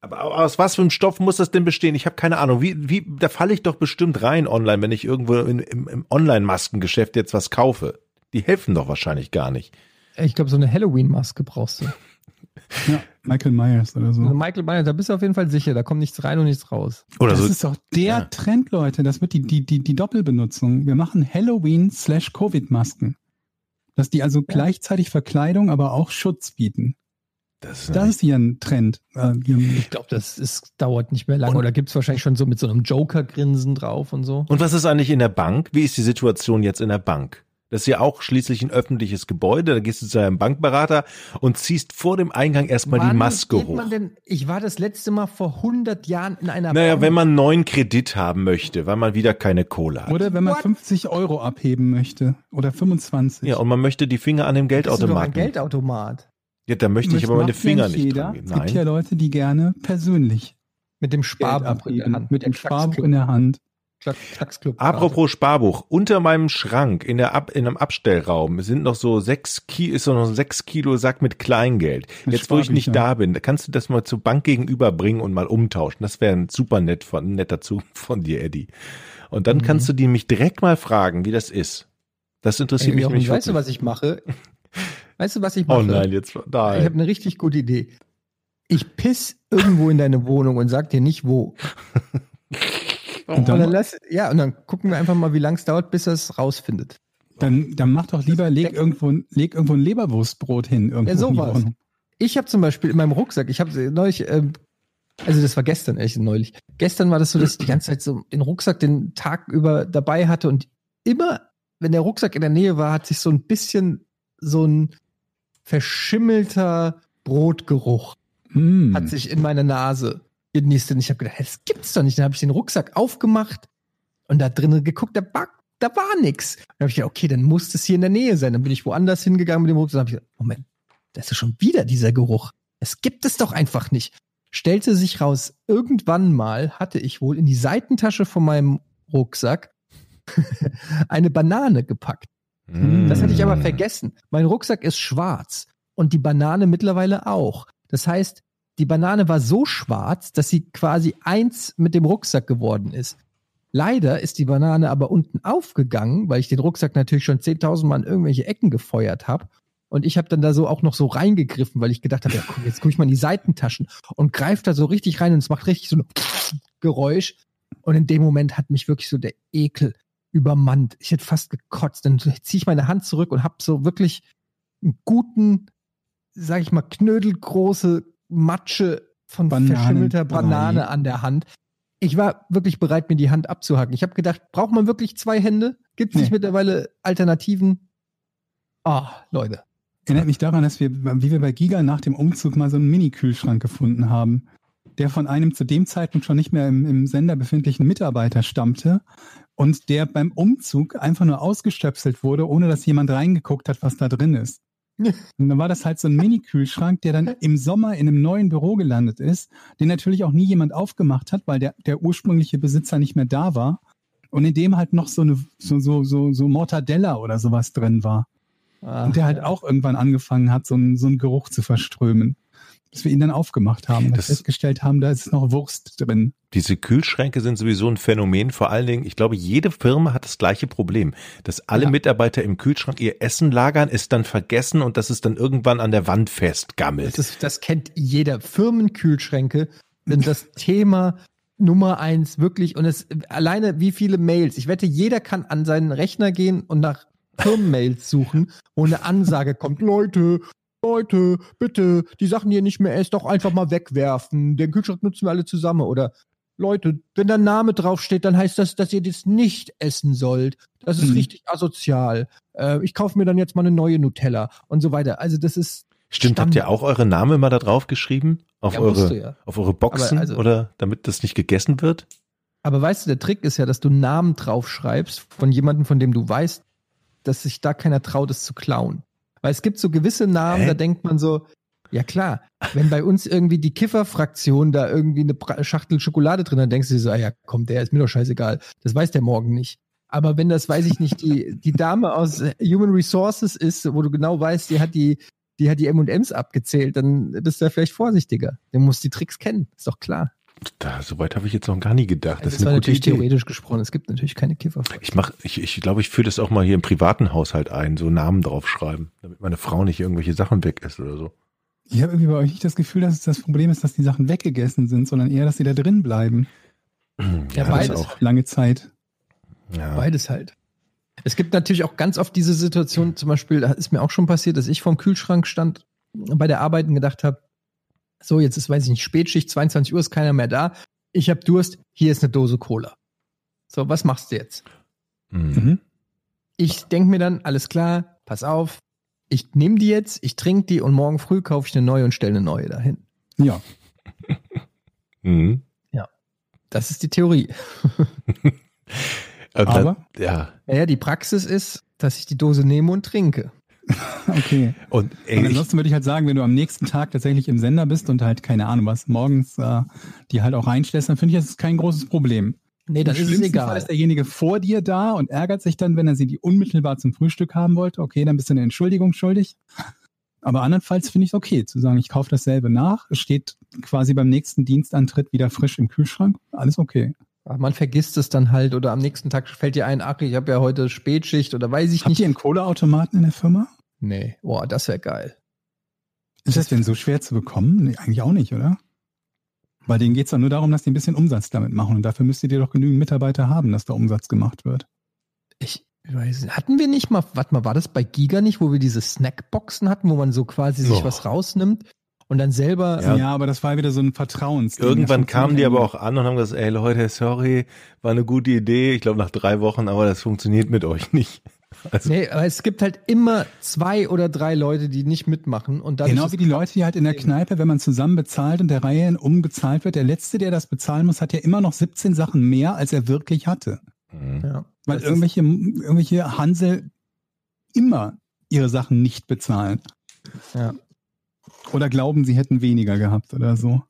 Aber aus was für einem Stoff muss das denn bestehen? Ich habe keine Ahnung. Wie, wie, da falle ich doch bestimmt rein online, wenn ich irgendwo in, im, im Online-Maskengeschäft jetzt was kaufe. Die helfen doch wahrscheinlich gar nicht. Ich glaube, so eine Halloween-Maske brauchst du. Ja, Michael Myers oder so. Also Michael Myers, da bist du auf jeden Fall sicher, da kommt nichts rein und nichts raus. Oder das so. ist doch der Ja. Trend, Leute. Das wird die, die, die, die Doppelbenutzung. Wir machen Halloween slash Covid-Masken. Dass die also gleichzeitig Verkleidung, aber auch Schutz bieten. Das ist Das ist hier ein Trend. Ich glaube, das ist, dauert nicht mehr lange. Und- Oder gibt es wahrscheinlich schon so mit so einem Joker-Grinsen drauf und so? Und was ist eigentlich in der Bank? Wie ist die Situation jetzt in der Bank? Das ist ja auch schließlich ein öffentliches Gebäude. Da gehst du zu einem Bankberater und ziehst vor dem Eingang erstmal die Wann Maske geht hoch. Man denn, ich war das letzte Mal vor 100 Jahren in einer Naja, Bank. wenn man einen neuen Kredit haben möchte, weil man wieder keine Kohle hat. Oder wenn man What? 50 Euro abheben möchte. Oder 25. Ja, und man möchte die Finger an dem Geldautomaten. Geldautomat. Ja, da möchte ich Das aber meine Finger nicht jeder. dran geben. Es gibt ja Nein. Leute, die gerne persönlich Mit dem Sparbuch in der. Hand. Mit dem Sparbuch in der Hand. Klack- Klacksclub. Apropos Sparbuch, unter meinem Schrank in, der Ab in einem Abstellraum sind noch so sechs Kilo, ist noch ein sechs Kilo Sack mit Kleingeld. Mit Jetzt, wo ich nicht da bin, kannst du das mal zur Bank gegenüber bringen und mal umtauschen. Das wäre ein super nett von, netter Zug von dir, Eddie. Und dann Mhm. kannst du die mich direkt mal fragen, wie das ist. Das interessiert Ey, mich nämlich weißt du, was ich mache? Weißt du, was ich mache? Oh nein, jetzt Ich habe eine richtig gute Idee. Ich piss irgendwo in deine Wohnung und sag dir nicht wo. Und Und dann dann, lass, ja, und dann gucken wir einfach mal, wie lang es dauert, bis er es rausfindet. dann, dann mach doch lieber, leg irgendwo, leg irgendwo ein Leberwurstbrot hin. Irgendwo Ja, sowas. Ich habe zum Beispiel in meinem Rucksack, ich habe neulich, ähm, also das war gestern, echt neulich. Gestern war das so, dass ich die ganze Zeit so den Rucksack den Tag über dabei hatte und immer, wenn der Rucksack in der Nähe war, hat sich so ein bisschen so ein verschimmelter Brotgeruch Mm. hat sich in meine Nase genießt. Und ich habe gedacht, das gibt's doch nicht. Dann habe ich den Rucksack aufgemacht und da drinnen geguckt, da war, da war nix. Dann habe ich gedacht, okay, dann muss es hier in der Nähe sein. Dann bin ich woanders hingegangen mit dem Rucksack. Dann habe ich gedacht, Moment, da ist schon wieder dieser Geruch. Es gibt es doch einfach nicht. Stellte sich raus, irgendwann mal hatte ich wohl in die Seitentasche von meinem Rucksack eine Banane gepackt. Mm. Das hatte ich aber vergessen. Mein Rucksack ist schwarz und die Banane mittlerweile auch. Das heißt, die Banane war so schwarz, dass sie quasi eins mit dem Rucksack geworden ist. Leider ist die Banane aber unten aufgegangen, weil ich den Rucksack natürlich schon 10.000 Mal in irgendwelche Ecken gefeuert habe. Und ich habe dann da so auch noch so reingegriffen, weil ich gedacht habe, ja, guck, jetzt gucke ich mal in die Seitentaschen und greife da so richtig rein und es macht richtig so ein Geräusch. Und in dem Moment hat mich wirklich so der Ekel übermannt. Ich hätte fast gekotzt. Dann ziehe ich meine Hand zurück und habe so wirklich einen guten, sag ich mal, knödelgroße Matsche von Bananen- verschimmelter Banane an der Hand. Ich war wirklich bereit, mir die Hand abzuhacken. Ich habe gedacht, braucht man wirklich zwei Hände? Gibt es nicht Nee. mittlerweile Alternativen? Ah, Leute. Erinnert mich daran, dass wir, wie wir bei Giga nach dem Umzug mal so einen Mini-Kühlschrank gefunden haben, der von einem zu dem Zeitpunkt schon nicht mehr im, im Sender befindlichen Mitarbeiter stammte und der beim Umzug einfach nur ausgestöpselt wurde, ohne dass jemand reingeguckt hat, was da drin ist. Und dann war das halt so ein Mini-Kühlschrank, der dann im Sommer in einem neuen Büro gelandet ist, den natürlich auch nie jemand aufgemacht hat, weil der, der ursprüngliche Besitzer nicht mehr da war. Und in dem halt noch so eine, so, so, so, so Mortadella oder sowas drin war. Ah, Und der halt auch irgendwann angefangen hat, so einen, so einen Geruch zu verströmen. Bis wir ihn dann aufgemacht haben und Das- festgestellt haben, da ist noch Wurst drin. Diese Kühlschränke sind sowieso ein Phänomen. Vor allen Dingen, ich glaube, jede Firma hat das gleiche Problem, dass alle Ja. Mitarbeiter im Kühlschrank ihr Essen lagern, es dann vergessen und dass es dann irgendwann an der Wand festgammelt. Das, das kennt jeder. Firmenkühlschränke sind das Thema Nummer eins wirklich. Und es alleine wie viele Mails. Ich wette, jeder kann an seinen Rechner gehen und nach Firmenmails suchen, wo eine Ansage kommt. Leute, Leute, bitte, die Sachen, die ihr nicht mehr esst, doch einfach mal wegwerfen. Den Kühlschrank nutzen wir alle zusammen. Oder Leute, wenn da Name draufsteht, dann heißt das, dass ihr das nicht essen sollt. Das ist Mhm. richtig asozial. Äh, ich kaufe mir dann jetzt mal eine neue Nutella und so weiter. Also das ist Stimmt, habt ihr auch eure Namen mal da drauf geschrieben? Auf Ja, eure, ja. auf eure Boxen also- oder damit das nicht gegessen wird? Aber weißt du, der Trick ist ja, dass du Namen draufschreibst von jemandem, von dem du weißt, dass sich da keiner traut, es zu klauen. Weil es gibt so gewisse Namen, Hä? da denkt man so, ja klar, wenn bei uns irgendwie die Kifferfraktion da irgendwie eine Schachtel Schokolade drin hat, denkst du dir so, ah ja, komm, der ist mir doch scheißegal. Das weiß der morgen nicht. Aber wenn das, weiß ich nicht, die, die Dame aus Human Resources ist, wo du genau weißt, die hat die, die hat die M&Ms abgezählt, dann bist du ja vielleicht vorsichtiger. Der muss die Tricks kennen, ist doch klar. Da, soweit habe ich jetzt noch gar nie gedacht. Das, Das, ist eine war gute natürlich Idee. theoretisch gesprochen. Es gibt natürlich keine Kifferfraktion. Ich mach, ich, ich glaube, ich führe das auch mal hier im privaten Haushalt ein, so Namen draufschreiben, damit meine Frau nicht irgendwelche Sachen weg ist oder so. Ich habe irgendwie bei euch nicht das Gefühl, dass das Problem ist, dass die Sachen weggegessen sind, sondern eher, dass sie da drin bleiben. Ja, das beides. auch. Lange Zeit. Ja. Beides halt. Es gibt natürlich auch ganz oft diese Situation, zum Beispiel, da ist mir auch schon passiert, dass ich vorm Kühlschrank stand, bei der Arbeit und gedacht habe, so, jetzt ist, weiß ich nicht, Spätschicht, 22 Uhr ist keiner mehr da. Ich habe Durst, hier ist eine Dose Cola. So, was machst du jetzt? Mhm. Mhm. Ich denk mir dann, alles klar, pass auf, ich nehme die jetzt, ich trinke die und morgen früh kaufe ich eine neue und stelle eine neue dahin. Ja. Mhm. Das ist die Theorie. Aber? Dann, ja. Naja, die Praxis ist, dass ich die Dose nehme und trinke. Okay. Und Und ey, ich, ansonsten würde ich halt sagen, wenn du am nächsten Tag tatsächlich im Sender bist und halt, keine Ahnung was, morgens äh, die halt auch reinstellst, dann finde ich, das ist kein großes Problem. Nee, dann Im ist schlimmsten Fall egal. ist derjenige vor dir da und ärgert sich dann, wenn er sie die unmittelbar zum Frühstück haben wollte. Okay, dann bist du eine Entschuldigung schuldig. Aber andernfalls finde ich es okay, zu sagen, ich kaufe dasselbe nach. Es steht quasi beim nächsten Dienstantritt wieder frisch im Kühlschrank. Alles okay. Aber man vergisst es dann halt oder am nächsten Tag fällt dir ein, ach, ich habe ja heute Spätschicht oder weiß ich Habt nicht. ihr einen Kohleautomaten in der Firma? Nee, boah, das wäre geil. Ist das denn so schwer zu bekommen? Nee, eigentlich auch nicht, oder? Weil denen geht es doch nur darum, dass die ein bisschen Umsatz damit machen. Und dafür müsstet ihr doch genügend Mitarbeiter haben, dass da Umsatz gemacht wird. Ich weiß nicht. Hatten wir nicht mal, warte mal, war das bei Giga nicht, wo wir diese Snackboxen hatten, wo man so quasi sich Oh. was rausnimmt und dann selber. Ja. Ja, aber das war wieder so ein Vertrauens. irgendwann kamen die aber auch an und haben gesagt, ey Leute, sorry, war eine gute Idee. Ich glaube nach drei Wochen, aber das funktioniert mit euch nicht. Also, Nee, aber es gibt halt immer zwei oder drei Leute, die nicht mitmachen und dann Genau wie die Leute, die halt in der Kneipe, wenn man zusammen bezahlt und der Reihe in umbezahlt wird, der Letzte, der das bezahlen muss, hat ja immer noch 17 Sachen mehr, als er wirklich hatte. mhm. Ja, Weil irgendwelche, irgendwelche Hansel immer ihre Sachen nicht bezahlen. Ja. Oder glauben, sie hätten weniger gehabt oder so.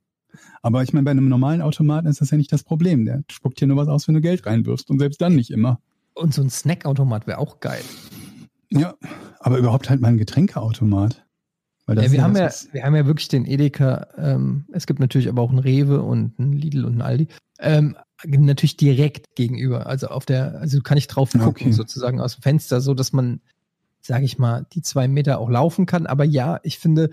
Aber ich meine, bei einem normalen Automaten ist das ja nicht das Problem. Der spuckt hier nur was aus, wenn du Geld reinwirfst und selbst dann nicht immer. Und so ein Snackautomat wäre auch geil. Ja, aber überhaupt halt mal ein Getränkeautomat. Weil das Ja, wir, haben das, ja, wir haben ja wirklich den Edeka, ähm, es gibt natürlich aber auch einen Rewe und einen Lidl und einen Aldi. Ähm, natürlich direkt gegenüber. Also auf der, also kann ich drauf gucken, Okay. sozusagen aus dem Fenster, so dass man, sage ich mal, die zwei Meter auch laufen kann. Aber ja, ich finde,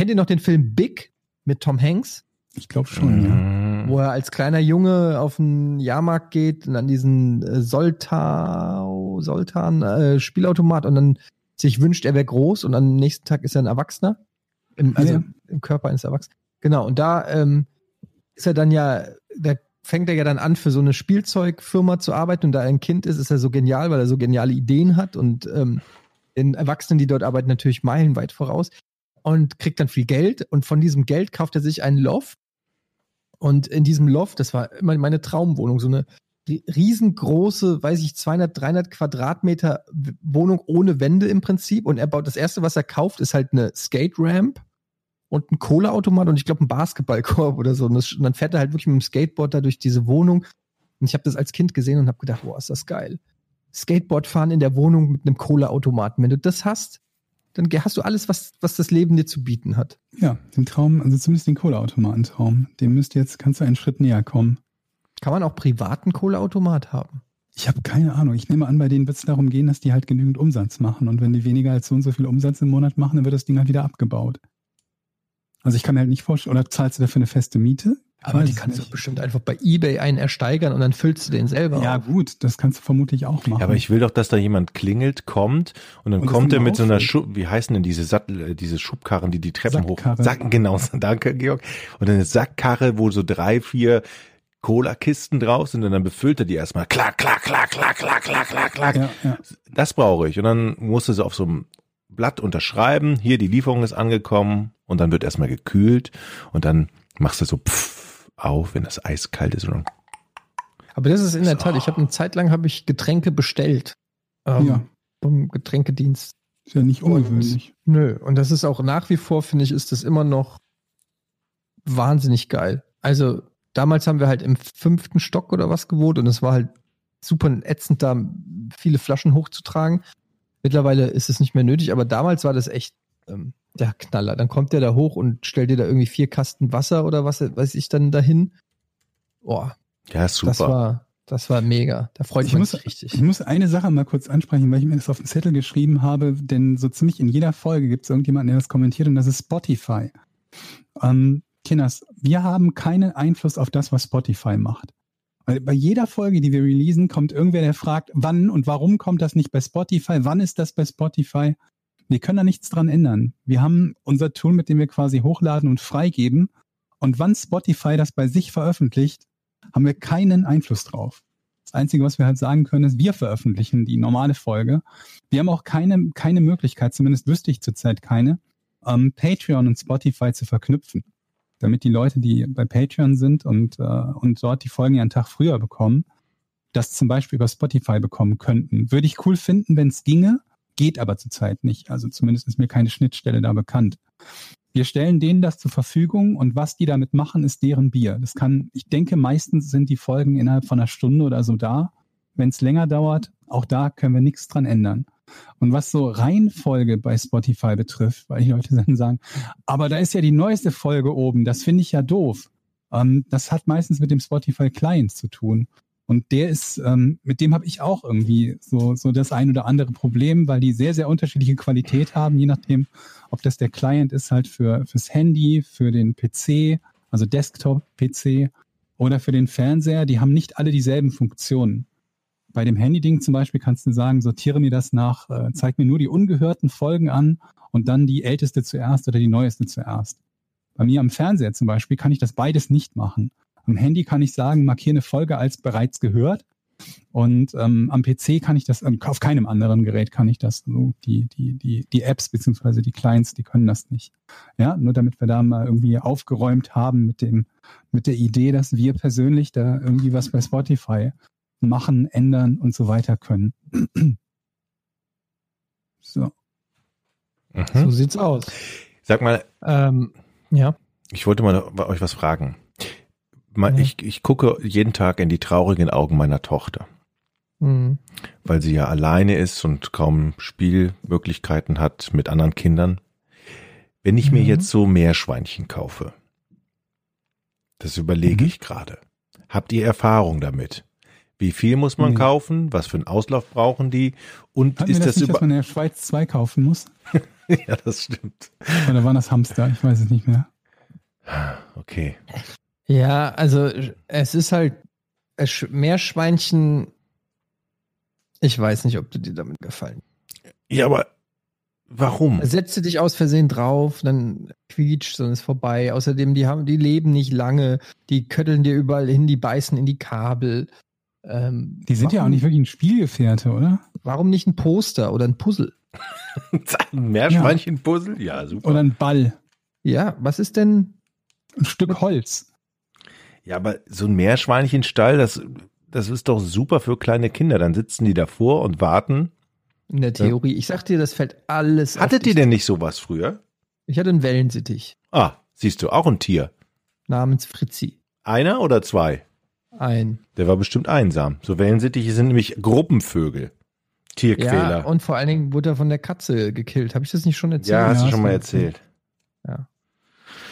kennt ihr noch den Film Big mit Tom Hanks? ich glaube schon, ja. Mhm. wo er als kleiner Junge auf den Jahrmarkt geht und an diesen äh, Soltau, Soltan äh, Spielautomat und dann sich wünscht, er wäre groß und am nächsten Tag ist er ein Erwachsener. Im, also Ja. im Körper eines Erwachsenen. Genau, und da ähm, ist er dann ja, da fängt er ja dann an, für so eine Spielzeugfirma zu arbeiten und da er ein Kind ist, ist er so genial, weil er so geniale Ideen hat und ähm, den Erwachsenen, die dort arbeiten, natürlich meilenweit voraus und kriegt dann viel Geld und von diesem Geld kauft er sich einen Loft und in diesem Loft, das war immer meine Traumwohnung, so eine ri- riesengroße, weiß ich, 200, 300 Quadratmeter Wohnung ohne Wände im Prinzip. Und er baut, das erste, was er kauft, ist halt eine Skate Ramp und ein Kohleautomat und ich glaube ein Basketballkorb oder so. Und, das, und dann fährt er halt wirklich mit dem Skateboard da durch diese Wohnung. Und ich habe das als Kind gesehen und habe gedacht, boah, ist das geil. Skateboard fahren in der Wohnung mit einem Kohleautomaten. Wenn du das hast, dann hast du alles, was, was das Leben dir zu bieten hat. Ja, den Traum, also zumindest den Kohleautomatentraum, dem müsst jetzt, kannst du einen Schritt näher kommen. Kann man auch privaten Kohleautomat haben? Ich habe keine Ahnung. Ich nehme an, bei denen wird es darum gehen, dass die halt genügend Umsatz machen. Und wenn die weniger als so und so viel Umsatz im Monat machen, dann wird das Ding halt wieder abgebaut. Also ich kann mir halt nicht vorstellen, oder zahlst du dafür eine feste Miete? Aber die kannst du nicht. bestimmt einfach bei Ebay einen ersteigern und dann füllst du den selber. Ja, auf. gut, das kannst du vermutlich auch machen. Ja, aber ich will doch, dass da jemand klingelt, kommt und dann Und kommt er mit so einer. Schub, wie heißen denn diese Sattel, äh, diese Schubkarren, die die Treppen Sackkarre. hoch, Sacken, genau, danke, Georg. Und dann eine Sackkarre, wo so drei, vier Cola-Kisten drauf sind und dann befüllt er die erstmal. Klack, klack, klack, klack, klack, klack, klack, klack. ja, ja. Das brauche ich. Und dann musst du so auf so einem Blatt unterschreiben, hier die Lieferung ist angekommen und dann wird erstmal gekühlt und dann machst du so pff auf, wenn das eiskalt ist. Und dann, Aber das ist in der Tat, ich habe eine Zeit lang habe ich Getränke bestellt. Ähm, Ja. Vom Getränkedienst. Ist ja nicht ungewöhnlich. Nö, und das ist auch nach wie vor, finde ich, ist das immer noch wahnsinnig geil. Also damals haben wir halt im fünften Stock oder was gewohnt und es war halt super ätzend, da viele Flaschen hochzutragen. Mittlerweile ist es nicht mehr nötig, aber damals war das echt ähm, der Knaller. Dann kommt der da hoch und stellt dir da irgendwie vier Kasten Wasser oder was weiß ich dann dahin. Boah, ja, super. das war, das war mega. Da freut Ich sich richtig. ich muss eine Sache mal kurz ansprechen, weil ich mir das auf den Zettel geschrieben habe, denn so ziemlich in jeder Folge gibt es irgendjemanden, der das kommentiert und das ist Spotify. Ähm, Kinders, wir haben keinen Einfluss auf das, was Spotify macht. Weil bei jeder Folge, die wir releasen, kommt irgendwer, der fragt, wann und warum kommt das nicht bei Spotify? Wann ist das bei Spotify? Wir können da nichts dran ändern. Wir haben unser Tool, mit dem wir quasi hochladen und freigeben. Und wann Spotify das bei sich veröffentlicht, haben wir keinen Einfluss drauf. Das Einzige, was wir halt sagen können, ist, wir veröffentlichen die normale Folge. Wir haben auch keine, keine Möglichkeit, zumindest wüsste ich zurzeit keine, ähm, Patreon und Spotify zu verknüpfen. Damit die Leute, die bei Patreon sind und, äh, und dort die Folgen ja einen Tag früher bekommen, das zum Beispiel über Spotify bekommen könnten. Würde ich cool finden, wenn es ginge, geht aber zurzeit nicht. Also zumindest ist mir keine Schnittstelle da bekannt. Wir stellen denen das zur Verfügung und was die damit machen, ist deren Bier. Das kann, ich denke, meistens sind die Folgen innerhalb von einer Stunde oder so da. Wenn es länger dauert, auch da können wir nichts dran ändern. Und was so Reihenfolge bei Spotify betrifft, weil die Leute dann sagen, aber da ist ja die neueste Folge oben, das finde ich ja doof. Ähm, das hat meistens mit dem Spotify Client zu tun. Und der ist, ähm, mit dem habe ich auch irgendwie so, so das ein oder andere Problem, weil die sehr, sehr unterschiedliche Qualität haben, je nachdem, ob das der Client ist halt für fürs Handy, für den PC, also Desktop-PC oder für den Fernseher. Die haben nicht alle dieselben Funktionen. Bei dem Handy-Ding zum Beispiel kannst du sagen, sortiere mir das nach, äh, zeig mir nur die ungehörten Folgen an und dann die älteste zuerst oder die neueste zuerst. Bei mir am Fernseher zum Beispiel kann ich das beides nicht machen. Am Handy kann ich sagen, markiere eine Folge als bereits gehört. Und ähm, am PC kann ich das, ähm, auf keinem anderen Gerät kann ich das. So, die, die, die, die Apps beziehungsweise die Clients, die können das nicht. Ja, nur damit wir da mal irgendwie aufgeräumt haben mit dem, mit der Idee, dass wir persönlich da irgendwie was bei Spotify machen, ändern und so weiter können. so. So mhm. sieht's aus. Sag mal, Ähm, ja. ich wollte mal euch was fragen. Ja. ich, ich gucke jeden Tag in die traurigen Augen meiner Tochter, Hm. weil sie ja alleine ist und kaum Spielmöglichkeiten hat mit anderen Kindern. Wenn ich mir Mhm. jetzt so Meerschweinchen kaufe, das überlege Mhm. ich gerade. Habt ihr Erfahrung damit? Wie viel muss man Nee. kaufen? Was für einen Auslauf brauchen die? Und Hatten ist das das, nicht, dass man in der Schweiz zwei kaufen muss? Ja, das stimmt. Oder waren das Hamster? Ich weiß es nicht mehr. Okay. Ja, also es ist halt Meerschweinchen. Ich weiß nicht, ob du dir damit gefallen. Ja, aber warum? Setze dich aus Versehen drauf, dann quietscht, dann ist vorbei. Außerdem, die haben, die leben nicht lange, die kötteln dir überall hin, die beißen in die Kabel. Ähm, Die sind ja auch warum- nicht wirklich ein Spielgefährte, oder? Warum nicht ein Poster oder ein Puzzle? Ein Meerschweinchen-Puzzle? Ja, super. Oder ein Ball. Ja, was ist denn? Ein Stück Holz. Ja, aber so ein Meerschweinchenstall, das, das ist doch super für kleine Kinder. Dann sitzen die davor und warten. In der Theorie. Ich sag dir, das fällt alles. Hattet ihr denn nicht sowas früher? Ich hatte einen Wellensittich Ah, siehst du, auch ein Tier. namens Fritzi. Einer oder zwei? Ein. Der war bestimmt einsam. So Wellensittiche sind nämlich Gruppenvögel. Tierquäler. Ja, und vor allen Dingen wurde er von der Katze gekillt. Habe ich das nicht schon erzählt? Ja, hast Ja, du schon hast mal erzählt.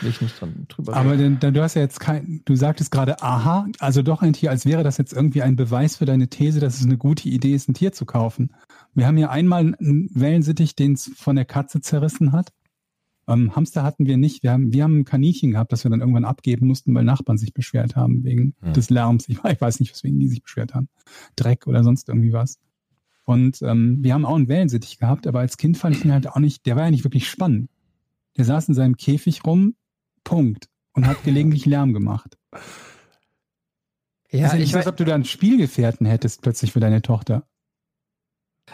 Will ich nicht dran drüber Aber reden. denn, du hast ja jetzt kein, du sagtest gerade, aha, also doch ein Tier, als wäre das jetzt irgendwie ein Beweis für deine These, dass es eine gute Idee ist, ein Tier zu kaufen. Wir haben ja einmal einen Wellensittich, den es von der Katze zerrissen hat. Ähm, Hamster hatten wir nicht. Wir haben, wir haben ein Kaninchen gehabt, das wir dann irgendwann abgeben mussten, weil Nachbarn sich beschwert haben wegen Hm. des Lärms. Ich, ich weiß nicht, weswegen die sich beschwert haben. Dreck oder sonst irgendwie was. Und ähm, wir haben auch einen Wellensittich gehabt, aber als Kind fand ich ihn halt auch nicht, der war ja nicht wirklich spannend. Der saß in seinem Käfig rum, Punkt. Und hat gelegentlich Lärm gemacht. ja, ist ja ich nicht so, als ob du da einen Spielgefährten hättest plötzlich für deine Tochter.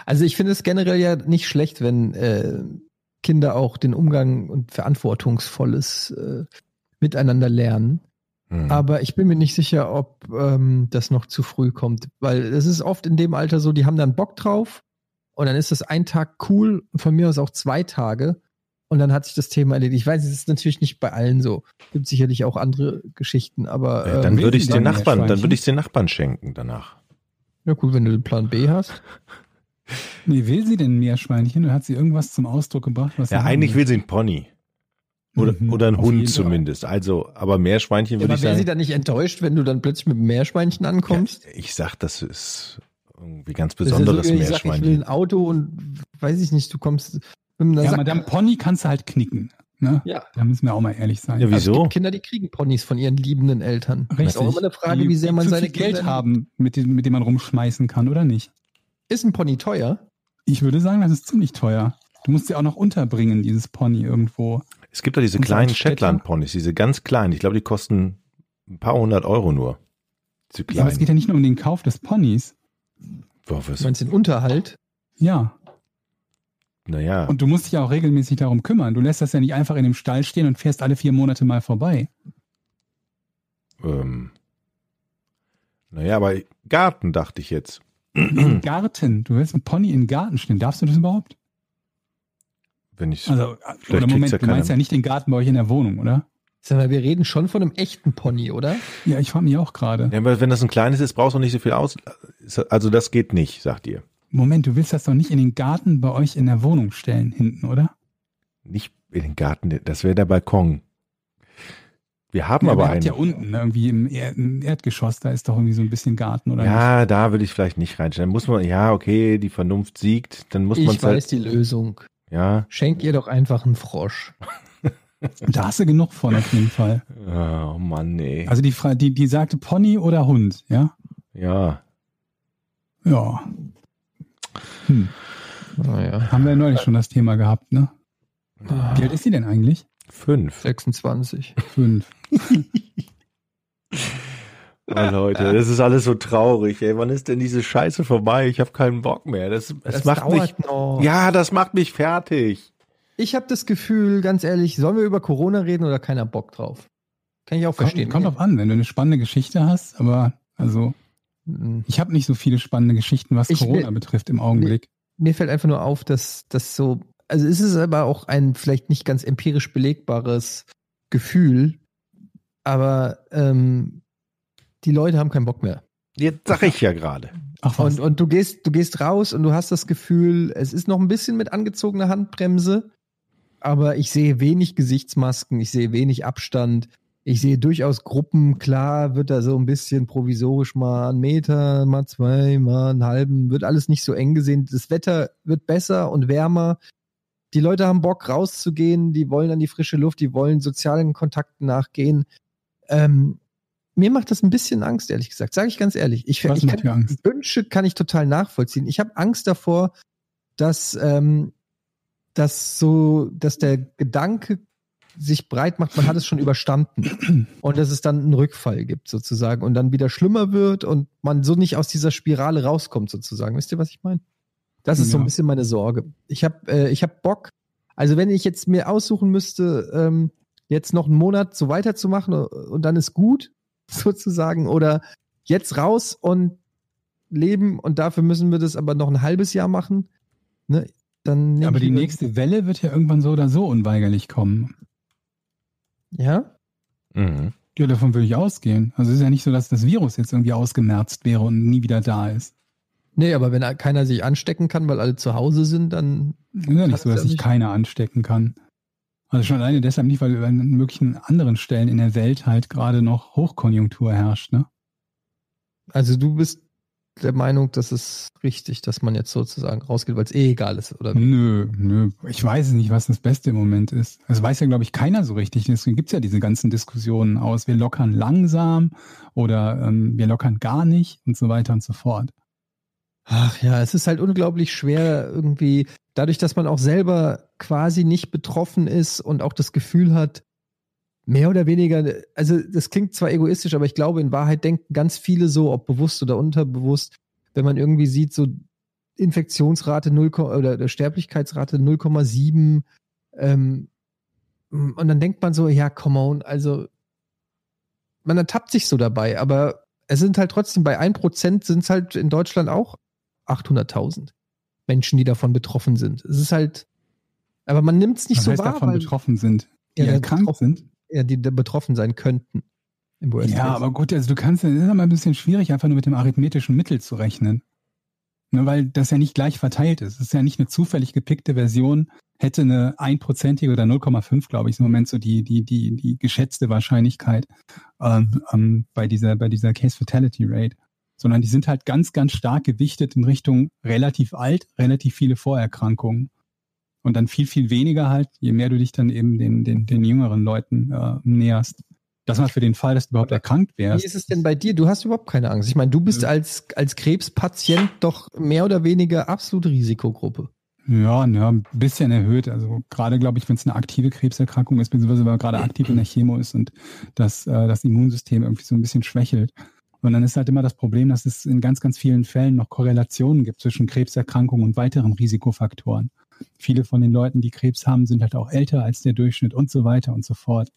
Also ich finde es generell ja nicht schlecht, wenn äh, Kinder auch den Umgang und verantwortungsvolles äh, miteinander lernen. Hm. Aber ich bin mir nicht sicher, ob ähm, das noch zu früh kommt, weil es ist oft in dem Alter so, die haben dann Bock drauf und dann ist das ein Tag cool und von mir aus auch zwei Tage und dann hat sich das Thema erledigt. Ich weiß, es ist natürlich nicht bei allen so. Gibt sicherlich auch andere Geschichten, aber Ja, ähm, dann will würde ich den Nachbarn, dann Meerschweinchen? würde ich den Nachbarn schenken danach. ja gut, wenn du den Plan B hast. Nee, will sie denn ein Meerschweinchen? Oder hat sie irgendwas zum Ausdruck gebracht? Was sie Ja, eigentlich will sie einen Pony. Oder, Mhm, oder einen Hund Fall. zumindest. Also, aber Meerschweinchen Ja, würde aber ich wäre sie sagen. dann nicht enttäuscht, wenn du dann plötzlich mit einem Meerschweinchen ankommst? Ja, ich sag, das ist irgendwie ganz Das ist ja besonderes so, ich sag, ich will Meerschweinchen. ein Auto und weiß ich nicht, du kommst Ja, Sack- Madame Pony kannst du halt knicken. Ne? Ja. Da müssen wir auch mal ehrlich sein. Ja, Also es wieso? gibt Kinder, die kriegen Ponys von ihren liebenden Eltern. Das ist Richtig. auch immer eine Frage, Die- wie sehr man seine Geld Kinder- haben, mit dem, mit dem man rumschmeißen kann, oder nicht? Ist ein Pony teuer? Ich würde sagen, das ist ziemlich teuer. Du musst sie auch noch unterbringen, dieses Pony irgendwo. Es gibt doch diese Und kleinen? Shetland-Ponys, diese ganz kleinen. Ich glaube, die kosten ein paar hundert Euro nur. Zu Ja, aber es geht ja nicht nur um den Kauf des Ponys. Boah, Du was, meinst den Unterhalt? Ja. Naja. Und du musst dich ja auch regelmäßig darum kümmern. Du lässt das ja nicht einfach in dem Stall stehen und fährst alle vier Monate mal vorbei. Ähm, naja, aber Garten dachte ich jetzt. Im Garten. Du willst einen Pony in den Garten stellen. Darfst du das überhaupt? Wenn ich Also, Vielleicht oder Moment, ja du meinst ja nicht den Garten bei euch in der Wohnung, oder? Sag mal, wir reden schon von einem echten Pony, oder? Ja, ich frage mich auch gerade. ja, aber wenn das ein kleines ist, brauchst du nicht so viel aus. Also das geht nicht, sagt ihr. Moment, du willst das doch nicht in den Garten bei euch in der Wohnung stellen, hinten, oder? Nicht in den Garten, das wäre der Balkon. Wir haben Ja, aber einen. ja unten, irgendwie im, Er im Erdgeschoss, da ist doch irgendwie so ein bisschen Garten, oder? nicht? Ja, da würde ich vielleicht nicht reinstellen. Muss man, ja, okay, die Vernunft siegt, dann muss man ich es weiß halt, die Lösung. ja. Schenk ihr doch einfach einen Frosch. Da hast du genug von, auf jeden Fall. Oh Mann, nee. Also die, die, die sagte Pony oder Hund, ja? ja. Ja. Hm. Naja. Haben wir ja neulich schon das Thema gehabt, ne? Wie alt ist sie denn eigentlich? Fünf. 26. Fünf. Oh, Leute, das ist alles so traurig, ey. Wann ist denn diese Scheiße vorbei? Ich habe keinen Bock mehr. Das, das, macht mich. noch. Ja, das macht mich fertig. Ich habe das Gefühl, ganz ehrlich, sollen wir über Corona reden oder keiner Bock drauf? Kann ich auch verstehen. Kommt, kommt drauf an, wenn du eine spannende Geschichte hast, aber also. Ich habe nicht so viele spannende Geschichten, was Ich will- Corona betrifft im Augenblick. Mir fällt einfach nur auf, dass das so, also es ist aber auch ein vielleicht nicht ganz empirisch belegbares Gefühl, aber ähm, die Leute haben keinen Bock mehr. Jetzt sag ich ja gerade. Und, und du gehst, du gehst raus und du hast das Gefühl, es ist noch ein bisschen mit angezogener Handbremse, aber ich sehe wenig Gesichtsmasken, ich sehe wenig Abstand, ich sehe durchaus Gruppen, klar wird da so ein bisschen provisorisch mal ein Meter, mal zwei, mal einen halben, wird alles nicht so eng gesehen. Das Wetter wird besser und wärmer. Die Leute haben Bock rauszugehen, die wollen an die frische Luft, die wollen sozialen Kontakten nachgehen. Ähm, mir macht das ein bisschen Angst, ehrlich gesagt. Sage ich ganz ehrlich. Ich, ich kann? Wünsche kann ich total nachvollziehen. Ich habe Angst davor, dass, ähm, dass so, dass der Gedanke sich breit macht, man hat es schon überstanden und dass es dann einen Rückfall gibt sozusagen und dann wieder schlimmer wird und man so nicht aus dieser Spirale rauskommt sozusagen. Wisst ihr, was ich meine? Das ist so ein Ja. bisschen meine Sorge. Ich habe äh, ich hab Bock, also wenn ich jetzt mir aussuchen müsste, ähm, jetzt noch einen Monat so weiterzumachen und dann ist gut sozusagen oder jetzt raus und leben und dafür müssen wir das aber noch ein halbes Jahr machen, ne? Dann aber die nächste Welle wird ja irgendwann so oder so unweigerlich kommen. Ja, Mhm. Ja, davon würde ich ausgehen. Also es ist ja nicht so, dass das Virus jetzt irgendwie ausgemerzt wäre und nie wieder da ist. Nee, aber wenn keiner sich anstecken kann, weil alle zu Hause sind, dann. Ist ja nicht so, dass sich keiner anstecken kann. Also schon alleine deshalb nicht, weil an möglichen anderen Stellen in der Welt halt gerade noch Hochkonjunktur herrscht, ne? Also du bist der Meinung, dass es richtig, dass man jetzt sozusagen rausgeht, weil es eh egal ist, oder? Nö, nö. Ich weiß es nicht, was das Beste im Moment ist. Das weiß ja, glaube ich, keiner so richtig. Deswegen gibt's ja diese ganzen Diskussionen aus, wir lockern langsam oder ähm, wir lockern gar nicht und so weiter und so fort. Ach ja, es ist halt unglaublich schwer irgendwie, dadurch, dass man auch selber quasi nicht betroffen ist und auch das Gefühl hat, mehr oder weniger, also das klingt zwar egoistisch, aber ich glaube, in Wahrheit denken ganz viele so, ob bewusst oder unterbewusst, wenn man irgendwie sieht, so Infektionsrate 0, oder Sterblichkeitsrate 0,7 ähm, und dann denkt man so, ja, come on, also man ertappt sich so dabei, aber es sind halt trotzdem bei 1% sind es halt in Deutschland auch 800.000 Menschen, die davon betroffen sind. Es ist halt, aber man nimmt es nicht Was so heißt wahr, davon weil betroffen sind, die Ja, erkrankt betroffen. sind. Ja, die da betroffen sein könnten. Ja, aber gut, also du kannst, es ist immer ein bisschen schwierig, einfach nur mit dem arithmetischen Mittel zu rechnen. Ne, weil das ja nicht gleich verteilt ist. Es ist ja nicht eine zufällig gepickte Version, hätte eine einprozentige oder 0,5, glaube ich, im Moment so die, die, die, die geschätzte Wahrscheinlichkeit ähm, ähm, bei dieser, bei dieser Case Fatality Rate. Sondern die sind halt ganz, ganz stark gewichtet in Richtung relativ alt, relativ viele Vorerkrankungen. Und dann viel, viel weniger halt, je mehr du dich dann eben den, den, den jüngeren Leuten äh, näherst. Das mal für den Fall, dass du überhaupt erkrankt Wie wärst. ist es denn bei dir? Du hast überhaupt keine Angst. Ich meine, du bist als, als Krebspatient doch mehr oder weniger absolute Risikogruppe. Ja, ja, ein bisschen erhöht. Also gerade glaube ich, wenn es eine aktive Krebserkrankung ist, beziehungsweise wenn man gerade aktiv in der Chemo ist und das, äh, das Immunsystem irgendwie so ein bisschen schwächelt. Und dann ist halt immer das Problem, dass es in ganz, ganz vielen Fällen noch Korrelationen gibt zwischen Krebserkrankungen und weiteren Risikofaktoren. Viele von den Leuten, die Krebs haben, sind halt auch älter als der Durchschnitt und so weiter und so fort.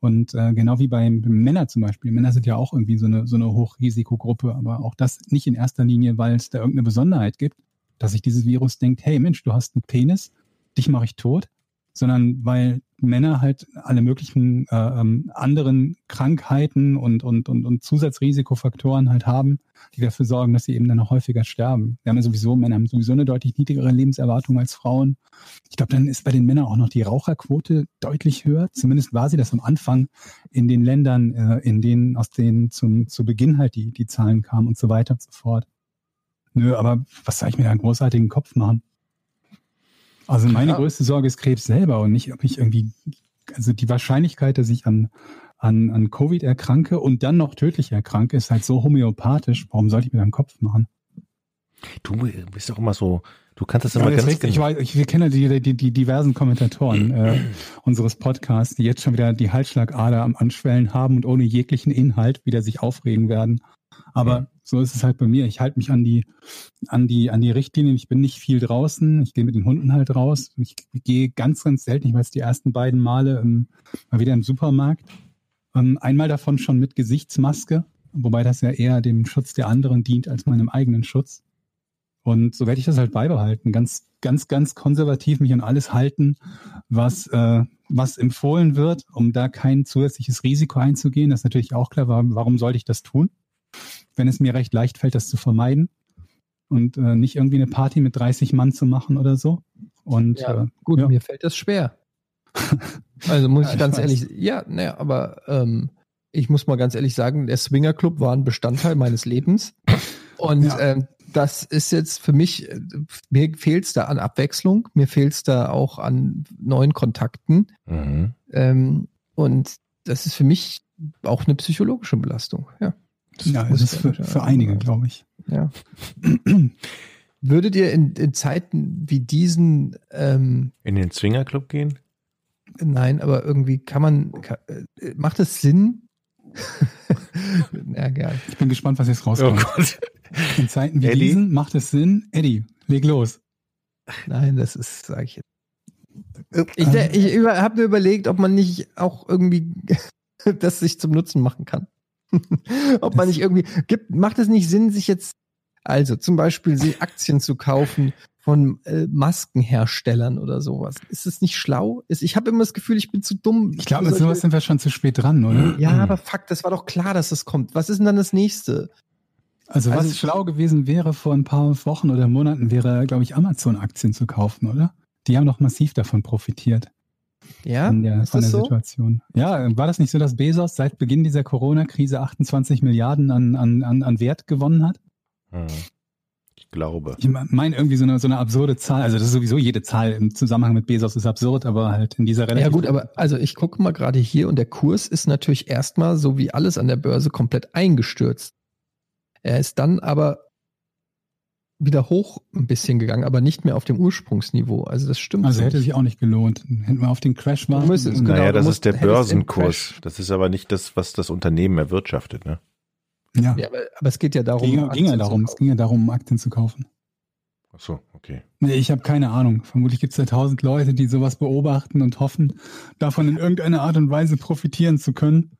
Und äh, genau wie bei Männern zum Beispiel. Männer sind ja auch irgendwie so eine, so eine Hochrisikogruppe, aber auch das nicht in erster Linie, weil es da irgendeine Besonderheit gibt, dass sich dieses Virus denkt, hey Mensch, du hast einen Penis, dich mache ich tot, sondern weil Männer halt alle möglichen äh, ähm, anderen Krankheiten und, und, und, und Zusatzrisikofaktoren halt haben, die dafür sorgen, dass sie eben dann noch häufiger sterben. Wir haben ja sowieso, Männer haben sowieso eine deutlich niedrigere Lebenserwartung als Frauen. Ich glaube, dann ist bei den Männern auch noch die Raucherquote deutlich höher. Zumindest war sie das am Anfang in den Ländern, äh, in denen, aus denen zum, zu Beginn halt die, die Zahlen kamen und so weiter und so fort. Nö, aber was soll ich mir da einen großartigen Kopf machen? Also meine Ja. größte Sorge ist Krebs selber und nicht, ob ich irgendwie, also die Wahrscheinlichkeit, dass ich an, an, an Covid erkranke und dann noch tödlich erkranke, ist halt so homöopathisch. Warum sollte ich mir da einen Kopf machen? Du bist doch immer so, du kannst das Ja, immer ist ganz richtig. Ich, genau. weiß, ich wir kennen die, die, die diversen Kommentatoren äh, unseres Podcasts, die jetzt schon wieder die Halsschlagader am Anschwellen haben und ohne jeglichen Inhalt wieder sich aufregen werden. Aber so ist es halt bei mir. Ich halte mich an die, an die, an die Richtlinien. Ich bin nicht viel draußen. Ich gehe mit den Hunden halt raus. Ich gehe ganz, ganz selten. Ich jetzt die ersten beiden Male ähm, mal wieder im Supermarkt. Ähm, einmal davon schon mit Gesichtsmaske, wobei das ja eher dem Schutz der anderen dient als meinem eigenen Schutz. Und so werde ich das halt beibehalten. Ganz, ganz, ganz konservativ mich an alles halten, was, äh, was empfohlen wird, um da kein zusätzliches Risiko einzugehen. Das ist natürlich auch klar. Warum, warum sollte ich das tun? Wenn es mir recht leicht fällt, das zu vermeiden und äh, nicht irgendwie eine Party mit 30 Mann zu machen oder so. Und Ja, äh, Gut, ja. mir fällt das schwer. Also muss Ja, ich ich ganz weiß. ehrlich, ja, naja, aber ähm, ich muss mal ganz ehrlich sagen, der Swinger Club war ein Bestandteil meines Lebens. Und Ja. ähm, das ist jetzt für mich, äh, mir fehlt es da an Abwechslung, mir fehlt es da auch an neuen Kontakten. Mhm. Ähm, und das ist für mich auch eine psychologische Belastung. Ja. Ja, es ist ich für, für einige, glaube ich. ja. Würdet ihr in, in Zeiten wie diesen ähm, In den Swingerclub gehen? Nein, aber irgendwie kann man, kann, äh, macht es Sinn? ja, gern. Ich bin gespannt, was jetzt Oh rauskommt. Gott. In Zeiten wie Eddie? diesen macht es Sinn. Eddie, leg los. Nein, das ist, sage ich jetzt. Ich, ich über, habe mir überlegt, ob man nicht auch irgendwie das sich zum Nutzen machen kann. ob man nicht irgendwie, gibt, macht es nicht Sinn, sich jetzt, also zum Beispiel Aktien zu kaufen von äh, Maskenherstellern oder sowas. Ist es nicht schlau? Ist, ich habe immer das Gefühl, ich bin zu dumm. Ich glaube, mit sowas sind wir schon zu spät dran, oder? Ja, aber fuck, das war doch klar, dass das kommt. Was ist denn dann das nächste? Also, was Also- schlau gewesen wäre vor ein paar Wochen oder Monaten, wäre, glaube ich, Amazon-Aktien zu kaufen, oder? Die haben doch massiv davon profitiert, Ja, von der, ist von das der so? Situation. Ja, war das nicht so, dass Bezos seit Beginn dieser Corona-Krise 28 Milliarden an, an, an, an Wert gewonnen hat? Hm. Ich glaube. Ich meine irgendwie so eine, so eine absurde Zahl. Also das ist sowieso jede Zahl im Zusammenhang mit Bezos ist absurd, aber halt in dieser relativ Ja gut, aber also ich gucke mal gerade hier und der Kurs ist natürlich erstmal so wie alles an der Börse komplett eingestürzt. Er ist dann aber wieder hoch ein bisschen gegangen, aber nicht mehr auf dem Ursprungsniveau. Also das stimmt. Also so hätte sich auch nicht gelohnt. Hätten wir auf den Crash warten müsstest- müssen. genau, naja, das musst- ist der Börsenkurs. Das ist aber nicht das, was das Unternehmen erwirtschaftet, ne? Ja, Ja, aber, aber es geht ja darum. ging, ging Aktien ja zu darum. Es kaufen. ging ja darum, um Aktien zu kaufen. Ach so, okay. Nee, ich habe keine Ahnung. Vermutlich gibt es ja tausend Leute, die sowas beobachten und hoffen, davon in irgendeiner Art und Weise profitieren zu können.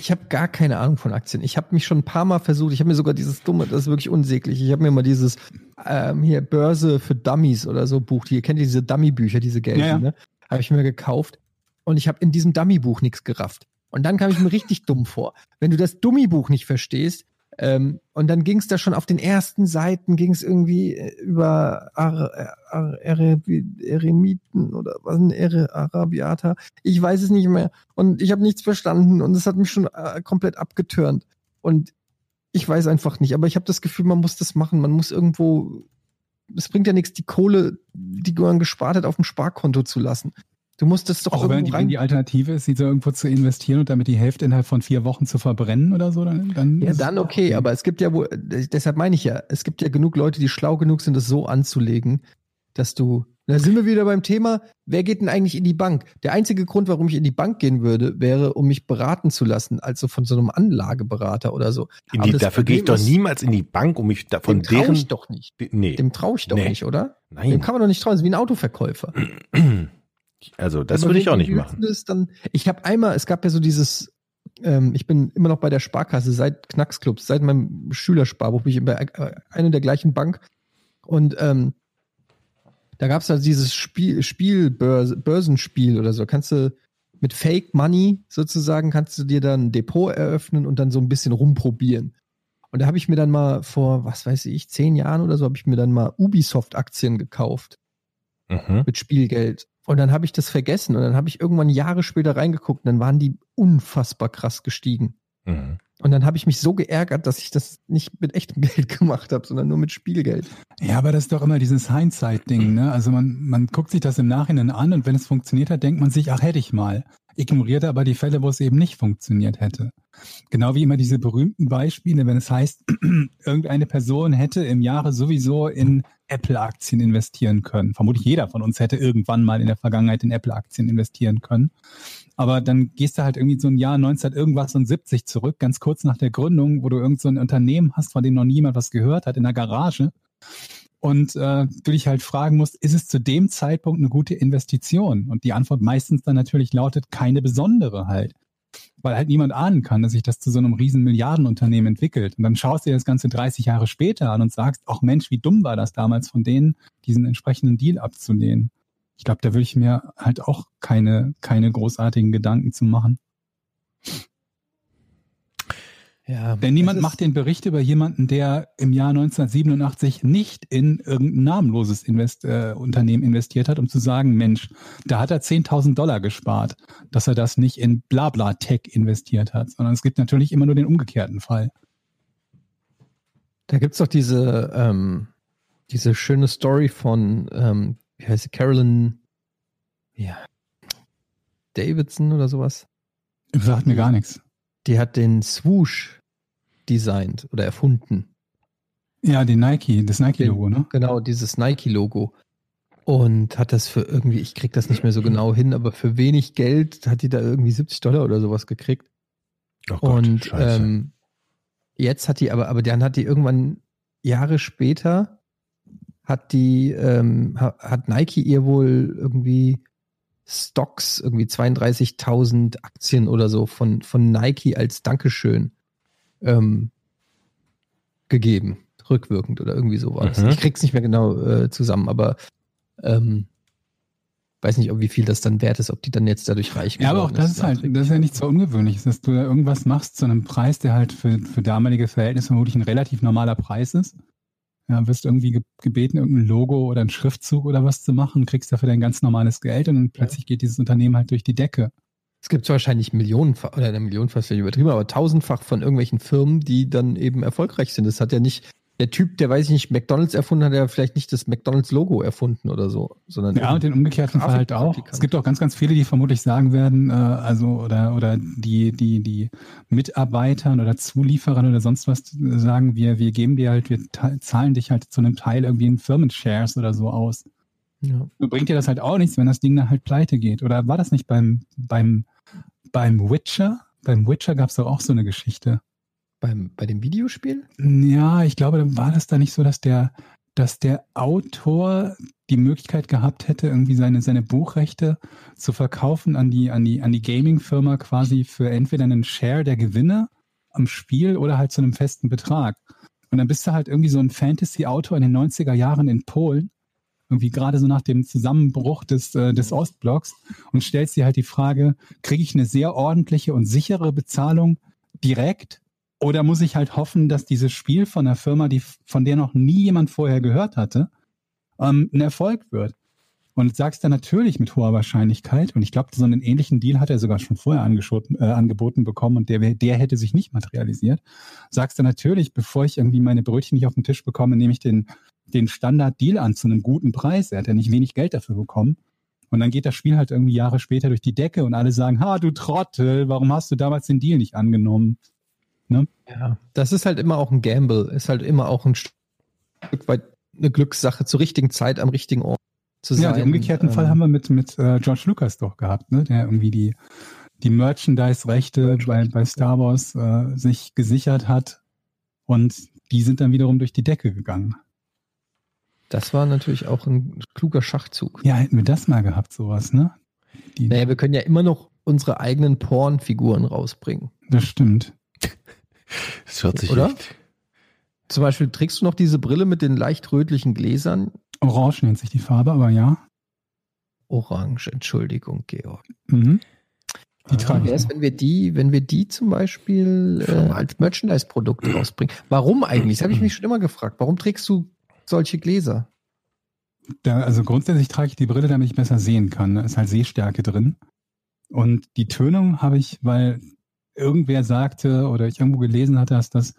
Ich habe gar keine Ahnung von Aktien. Ich habe mich schon ein paar Mal versucht. Ich habe mir sogar dieses dumme, das ist wirklich unsäglich. Ich habe mir mal dieses ähm, hier Börse für Dummies oder so Buch. Ihr kennt ihr diese Dummy-Bücher, diese gelben, Ja, ja. ne? Habe ich mir gekauft. Und ich habe in diesem Dummy-Buch nichts gerafft. Und dann kam ich mir richtig dumm vor. Wenn du das Dummy-Buch nicht verstehst, ähm, und dann ging es da schon auf den ersten Seiten, ging es irgendwie äh, über Ar Ar Eremiten oder was ein Ere Arabiata. Ich weiß es nicht mehr. Und ich habe nichts verstanden und es hat mich schon äh, komplett abgetürnt. Und ich weiß einfach nicht, aber ich habe das Gefühl, man muss das machen. Man muss irgendwo. Es bringt ja nichts, die Kohle, die man gespart hat, auf dem Sparkonto zu lassen. Du musst das doch Auch wenn die, wenn die Alternative ist, sie so irgendwo zu investieren und damit die Hälfte innerhalb von vier Wochen zu verbrennen oder so, dann, dann Ja, dann okay, aber es gibt ja wohl, deshalb meine ich ja, es gibt ja genug Leute, die schlau genug sind, das so anzulegen, dass du, da sind wir wieder beim Thema, wer geht denn eigentlich in die Bank? Der einzige Grund, warum ich in die Bank gehen würde, wäre, um mich beraten zu lassen, also von so einem Anlageberater oder so. Die, dafür gehe ich doch ist- niemals in die Bank, um mich da, von Dem traue deren. ich doch nicht. Nee, Dem traue ich doch Nee. nicht, oder? Dem nein. kann man doch nicht trauen, das ist wie ein Autoverkäufer. Also, das würde ich auch nicht machen. Das dann, ich habe einmal, es gab ja so dieses, ähm, ich bin immer noch bei der Sparkasse seit Knacksclubs, seit meinem Schülersparbuch bin ich bei äh, einer der gleichen Bank und ähm, da gab es halt dieses Spiel, Spiel Börse, Börsenspiel oder so. Kannst du mit Fake Money sozusagen kannst du dir dann ein Depot eröffnen und dann so ein bisschen rumprobieren. Und da habe ich mir dann mal vor, was weiß ich, zehn Jahren oder so, habe ich mir dann mal Ubisoft-Aktien gekauft Mhm. mit Spielgeld. Und dann habe ich das vergessen und dann habe ich irgendwann Jahre später reingeguckt und dann waren die unfassbar krass gestiegen. Mhm. Und dann habe ich mich so geärgert, dass ich das nicht mit echtem Geld gemacht habe, sondern nur mit Spielgeld. Ja, aber das ist doch immer dieses Hindsight-Ding, ne? Also man, man guckt sich das im Nachhinein an und wenn es funktioniert hat, denkt man sich, ach, hätte ich mal. Ignoriert aber die Fälle, wo es eben nicht funktioniert hätte. Genau wie immer diese berühmten Beispiele, wenn es heißt, irgendeine Person hätte im Jahre sowieso in Apple-Aktien investieren können. Vermutlich jeder von uns hätte irgendwann mal in der Vergangenheit in Apple-Aktien investieren können. Aber dann gehst du halt irgendwie so ein Jahr 19 irgendwas und 70 zurück, ganz kurz nach der Gründung, wo du irgend so ein Unternehmen hast, von dem noch niemand was gehört hat, in der Garage. Und äh, du dich halt fragen musst, ist es zu dem Zeitpunkt eine gute Investition? Und die Antwort meistens dann natürlich lautet, keine besondere halt. Weil halt niemand ahnen kann, dass sich das zu so einem riesen Milliardenunternehmen entwickelt. Und dann schaust du dir das Ganze 30 Jahre später an und sagst, ach Mensch, wie dumm war das damals von denen, diesen entsprechenden Deal abzulehnen. Ich glaube, da würde ich mir halt auch keine, keine großartigen Gedanken zu machen. Ja, Denn niemand macht den Bericht über jemanden, der im Jahr 1987 nicht in irgendein namenloses Invest äh, Unternehmen investiert hat, um zu sagen, Mensch, da hat er 10.000 Dollar gespart, dass er das nicht in Blabla-Tech investiert hat, sondern es gibt natürlich immer nur den umgekehrten Fall. Da gibt's doch diese, ähm, diese schöne Story von, ähm, wie heißt sie, Carolyn, ja, Davidson oder sowas. Sagt mir gar nichts. Die hat den Swoosh designt oder erfunden. Ja, den Nike, das Nike-Logo, ne? Genau, dieses Nike-Logo. Und hat das für irgendwie, ich krieg das nicht mehr so genau hin, aber für wenig Geld hat die da irgendwie 70 Dollar oder sowas gekriegt. Oh Gott, Und Scheiße. ähm, jetzt hat die aber, aber dann hat die irgendwann Jahre später hat die, ähm, ha- hat Nike ihr wohl irgendwie Stocks, irgendwie 32.000 Aktien oder so von, von Nike als Dankeschön ähm, gegeben. Rückwirkend oder irgendwie so war das. Mhm. Ich krieg's nicht mehr genau äh, zusammen, aber ähm, weiß nicht, ob wie viel das dann wert ist, ob die dann jetzt dadurch reich Ja, aber auch das ist halt, das ist ja nichts so Ungewöhnliches, dass du da irgendwas machst zu einem Preis, der halt für, für damalige Verhältnisse vermutlich ein relativ normaler Preis ist. Ja, wirst irgendwie ge- gebeten, irgendein Logo oder einen Schriftzug oder was zu machen, kriegst dafür dein ganz normales Geld und dann plötzlich geht dieses Unternehmen halt durch die Decke. Es gibt wahrscheinlich Millionenfach, oder eine Millionenfach ist übertrieben, aber tausendfach von irgendwelchen Firmen, die dann eben erfolgreich sind. Das hat ja nicht, der Typ, der weiß ich nicht, McDonalds erfunden hat, ja vielleicht nicht das McDonalds-Logo erfunden oder so, sondern Ja, und den umgekehrten Fall halt auch. Es gibt auch ganz, ganz viele, die vermutlich sagen werden, äh, also oder oder die die die Mitarbeitern oder Zulieferern oder sonst was sagen, wir wir geben dir halt, wir zahlen dich halt zu einem Teil irgendwie in Firmenshares oder so aus. Ja. Bringt dir das halt auch nichts, wenn das Ding dann halt pleite geht. Oder war das nicht beim beim beim Witcher? Beim Witcher gab es doch auch so eine Geschichte. beim, bei dem Videospiel? Ja, ich glaube, da war das da nicht so, dass der, dass der Autor die Möglichkeit gehabt hätte, irgendwie seine, seine Buchrechte zu verkaufen an die, an die, an die Gaming-Firma quasi für entweder einen Share der Gewinne am Spiel oder halt zu einem festen Betrag. Und dann bist du halt irgendwie so ein Fantasy-Autor in den 90er Jahren in Polen, irgendwie gerade so nach dem Zusammenbruch des, äh, des Ostblocks und stellst dir halt die Frage, kriege ich eine sehr ordentliche und sichere Bezahlung direkt oder muss ich halt hoffen, dass dieses Spiel von einer Firma, die, von der noch nie jemand vorher gehört hatte, ähm, ein Erfolg wird? Und sagst dann natürlich mit hoher Wahrscheinlichkeit, und ich glaube, so einen ähnlichen Deal hat er sogar schon vorher äh, angeboten bekommen und der, der hätte sich nicht materialisiert, sagst du natürlich, bevor ich irgendwie meine Brötchen nicht auf den Tisch bekomme, nehme ich den, den Standard-Deal an zu einem guten Preis. Er hat ja nicht wenig Geld dafür bekommen. Und dann geht das Spiel halt irgendwie Jahre später durch die Decke und alle sagen, ha, du Trottel, warum hast du damals den Deal nicht angenommen? Ja. Das ist halt immer auch ein Gamble, ist halt immer auch ein Stück weit eine Glückssache zur richtigen Zeit am richtigen Ort zu sein. Ja, den umgekehrten Ähm, Fall haben wir mit, mit äh, George Lucas doch gehabt, ne? der irgendwie die, die Merchandise-Rechte bei, bei Star Wars äh, sich gesichert hat und die sind dann wiederum durch die Decke gegangen. Das war natürlich auch ein kluger Schachzug. Ja, hätten wir das mal gehabt, sowas, ne? Die, Naja, wir können ja immer noch unsere eigenen Pornfiguren rausbringen. Das stimmt. Das hört sich Oder? echt. Zum Beispiel trägst du noch diese Brille mit den leicht rötlichen Gläsern? Orange nennt sich die Farbe, aber ja. Orange, Entschuldigung, Georg. Mhm. Die Wie trage wäre ich. es, wenn wir die, wenn wir die zum Beispiel äh, als Merchandise-Produkt rausbringen? Warum eigentlich? Das habe ich mich schon immer gefragt. Warum trägst du solche Gläser? Da, also grundsätzlich trage ich die Brille, damit ich besser sehen kann. Da ist halt Sehstärke drin. Und die Tönung habe ich, weil irgendwer sagte oder ich irgendwo gelesen hatte, dass das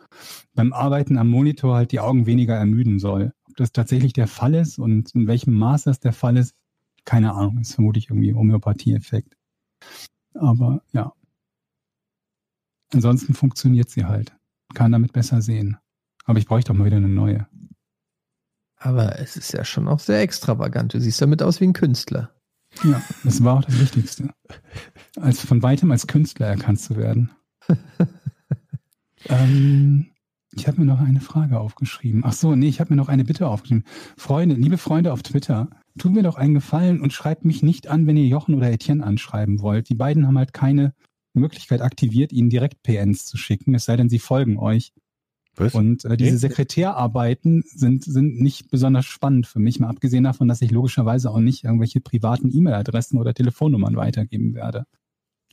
beim Arbeiten am Monitor halt die Augen weniger ermüden soll. Ob das tatsächlich der Fall ist und in welchem Maß das der Fall ist, keine Ahnung. Ist vermutlich irgendwie Homöopathie-Effekt. Aber ja. Ansonsten funktioniert sie halt. Kann damit besser sehen. Aber ich bräuchte doch mal wieder eine neue. Aber es ist ja schon auch sehr extravagant. Du siehst damit aus wie ein Künstler. Ja, das war auch das Wichtigste. Als von weitem als Künstler erkannt zu werden. ähm, ich habe mir noch eine Frage aufgeschrieben. Ach so, nee, ich habe mir noch eine Bitte aufgeschrieben. Freunde, liebe Freunde auf Twitter, tut mir doch einen Gefallen und schreibt mich nicht an, wenn ihr Jochen oder Etienne anschreiben wollt. Die beiden haben halt keine Möglichkeit aktiviert, ihnen direkt PNs zu schicken, es sei denn, sie folgen euch. Was? Und äh, diese. Sekretärarbeiten sind, sind nicht besonders spannend für mich, mal abgesehen davon, dass ich logischerweise auch nicht irgendwelche privaten E-Mail-Adressen oder Telefonnummern weitergeben werde.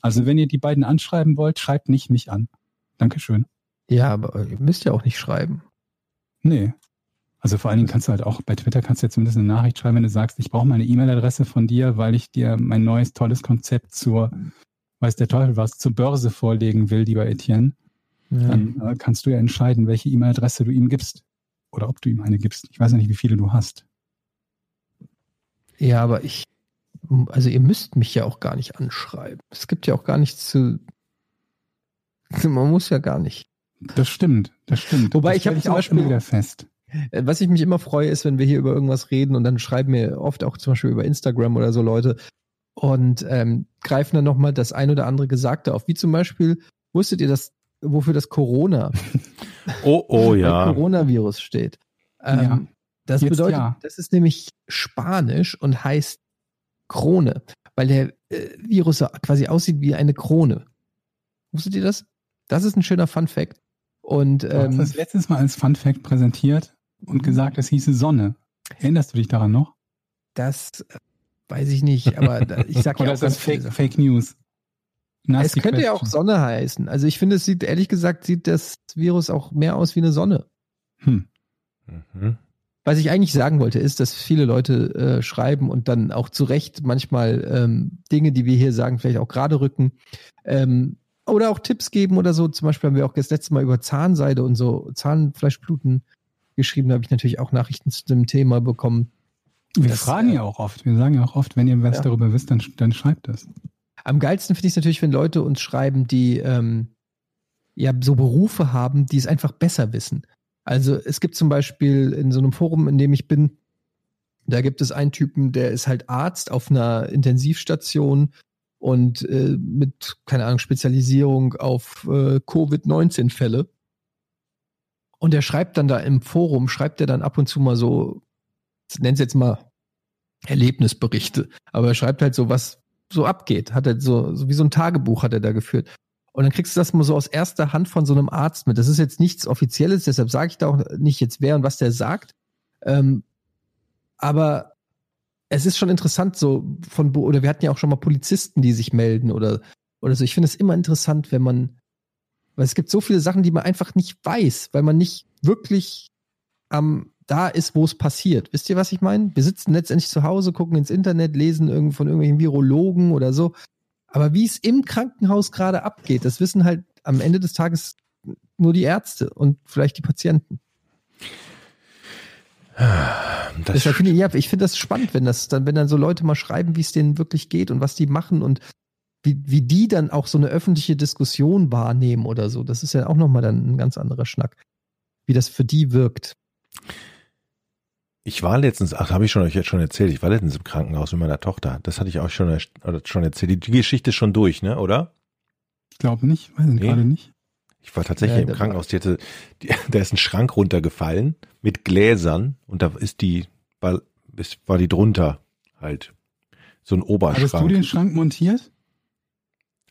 Also wenn ihr die beiden anschreiben wollt, schreibt nicht mich an. Dankeschön. Ja, aber ihr müsst ja auch nicht schreiben. Nee. Also vor allen Dingen kannst du halt auch bei Twitter kannst du ja zumindest eine Nachricht schreiben, wenn du sagst, ich brauche meine E-Mail-Adresse von dir, weil ich dir mein neues tolles Konzept zur, weiß der Teufel was, zur Börse vorlegen will, lieber Etienne. Ja. dann äh, kannst du ja entscheiden, welche E-Mail-Adresse du ihm gibst. Oder ob du ihm eine gibst. Ich weiß ja nicht, wie viele du hast. Ja, aber ich, also ihr müsst mich ja auch gar nicht anschreiben. Es gibt ja auch gar nichts zu. Man muss ja gar nicht. Das stimmt, das stimmt. Wobei das ich hab stell zum Beispiel- wieder fest. Äh, Was ich mich immer freue, ist, wenn wir hier über irgendwas reden und dann schreiben mir oft auch zum Beispiel über Instagram oder so Leute und ähm, greifen dann nochmal das ein oder andere Gesagte auf. Wie zum Beispiel, wusstet ihr, dass, wofür das Corona, Oh, oh ja. Coronavirus steht? Ähm, Ja. Das Jetzt bedeutet, ja. das ist nämlich Spanisch und heißt Krone, weil der äh, Virus quasi aussieht wie eine Krone. Wusstet ihr das? Das ist ein schöner Fun Fact. Und Du hast ähm, das letztes Mal als Fun Fact präsentiert und gesagt, es hieße Sonne. Erinnerst du dich daran noch? das weiß ich nicht, aber da, ich sag ja auch ist das ganz viele Fake. Fake News? Es könnte ja auch question. Sonne heißen. Also ich finde, es sieht, ehrlich gesagt, sieht das Virus auch mehr aus wie eine Sonne. Hm. Mhm. Was ich eigentlich sagen wollte, ist, dass viele Leute äh, schreiben und dann auch zu Recht manchmal ähm, Dinge, die wir hier sagen, vielleicht auch gerade rücken. Ähm, oder auch Tipps geben oder so. Zum Beispiel haben wir auch das letzte Mal über Zahnseide und so Zahnfleischbluten geschrieben. Da habe ich natürlich auch Nachrichten zu dem Thema bekommen. Wir Das, fragen äh, ja auch oft. Wir sagen ja auch oft, wenn ihr was Ja. darüber wisst, dann, dann schreibt das. Am geilsten finde ich es natürlich, wenn Leute uns schreiben, die ähm, ja so Berufe haben, die es einfach besser wissen. Also es gibt zum Beispiel in so einem Forum, in dem ich bin, da gibt es einen Typen, der ist halt Arzt auf einer Intensivstation und äh, mit, keine Ahnung, Spezialisierung auf äh, Covid-19-Fälle. Und der schreibt dann da im Forum, schreibt er dann ab und zu mal so, nennt es jetzt mal Erlebnisberichte, aber er schreibt halt so, was so abgeht. Hat er so, so wie so ein Tagebuch hat er da geführt. Und dann kriegst du das mal so aus erster Hand von so einem Arzt mit. Das ist jetzt nichts Offizielles, deshalb sage ich da auch nicht jetzt wer und was der sagt. Ähm, aber es ist schon interessant, so von, oder wir hatten ja auch schon mal Polizisten, die sich melden oder, oder so. Ich finde es immer interessant, wenn man, weil es gibt so viele Sachen, die man einfach nicht weiß, weil man nicht wirklich am da ist, wo es passiert. Wisst ihr, was ich meine? Wir sitzen letztendlich zu Hause, gucken ins Internet, lesen irgend von irgendwelchen Virologen oder so. Aber wie es im Krankenhaus gerade abgeht, das wissen halt am Ende des Tages nur die Ärzte und vielleicht die Patienten. Das Deshalb finde ich, ja, ich finde das spannend, wenn das dann, wenn dann so Leute mal schreiben, wie es denen wirklich geht und was die machen und wie, wie die dann auch so eine öffentliche Diskussion wahrnehmen oder so. Das ist ja auch nochmal dann ein ganz anderer Schnack. Wie das für die wirkt. Ich war letztens, ach, habe ich schon euch jetzt schon erzählt, ich war letztens im Krankenhaus mit meiner Tochter. Das hatte ich auch schon, oder schon erzählt. Die, Geschichte ist schon durch, ne, oder? Ich glaube nicht, weiß ich Nee. gerade nicht. Ich war tatsächlich Ja, im Krankenhaus. Die hatte, die, da ist ein Schrank runtergefallen mit Gläsern und da ist die, war, ist, war die drunter halt. So ein Hattest du Oberschrank. den Schrank montiert?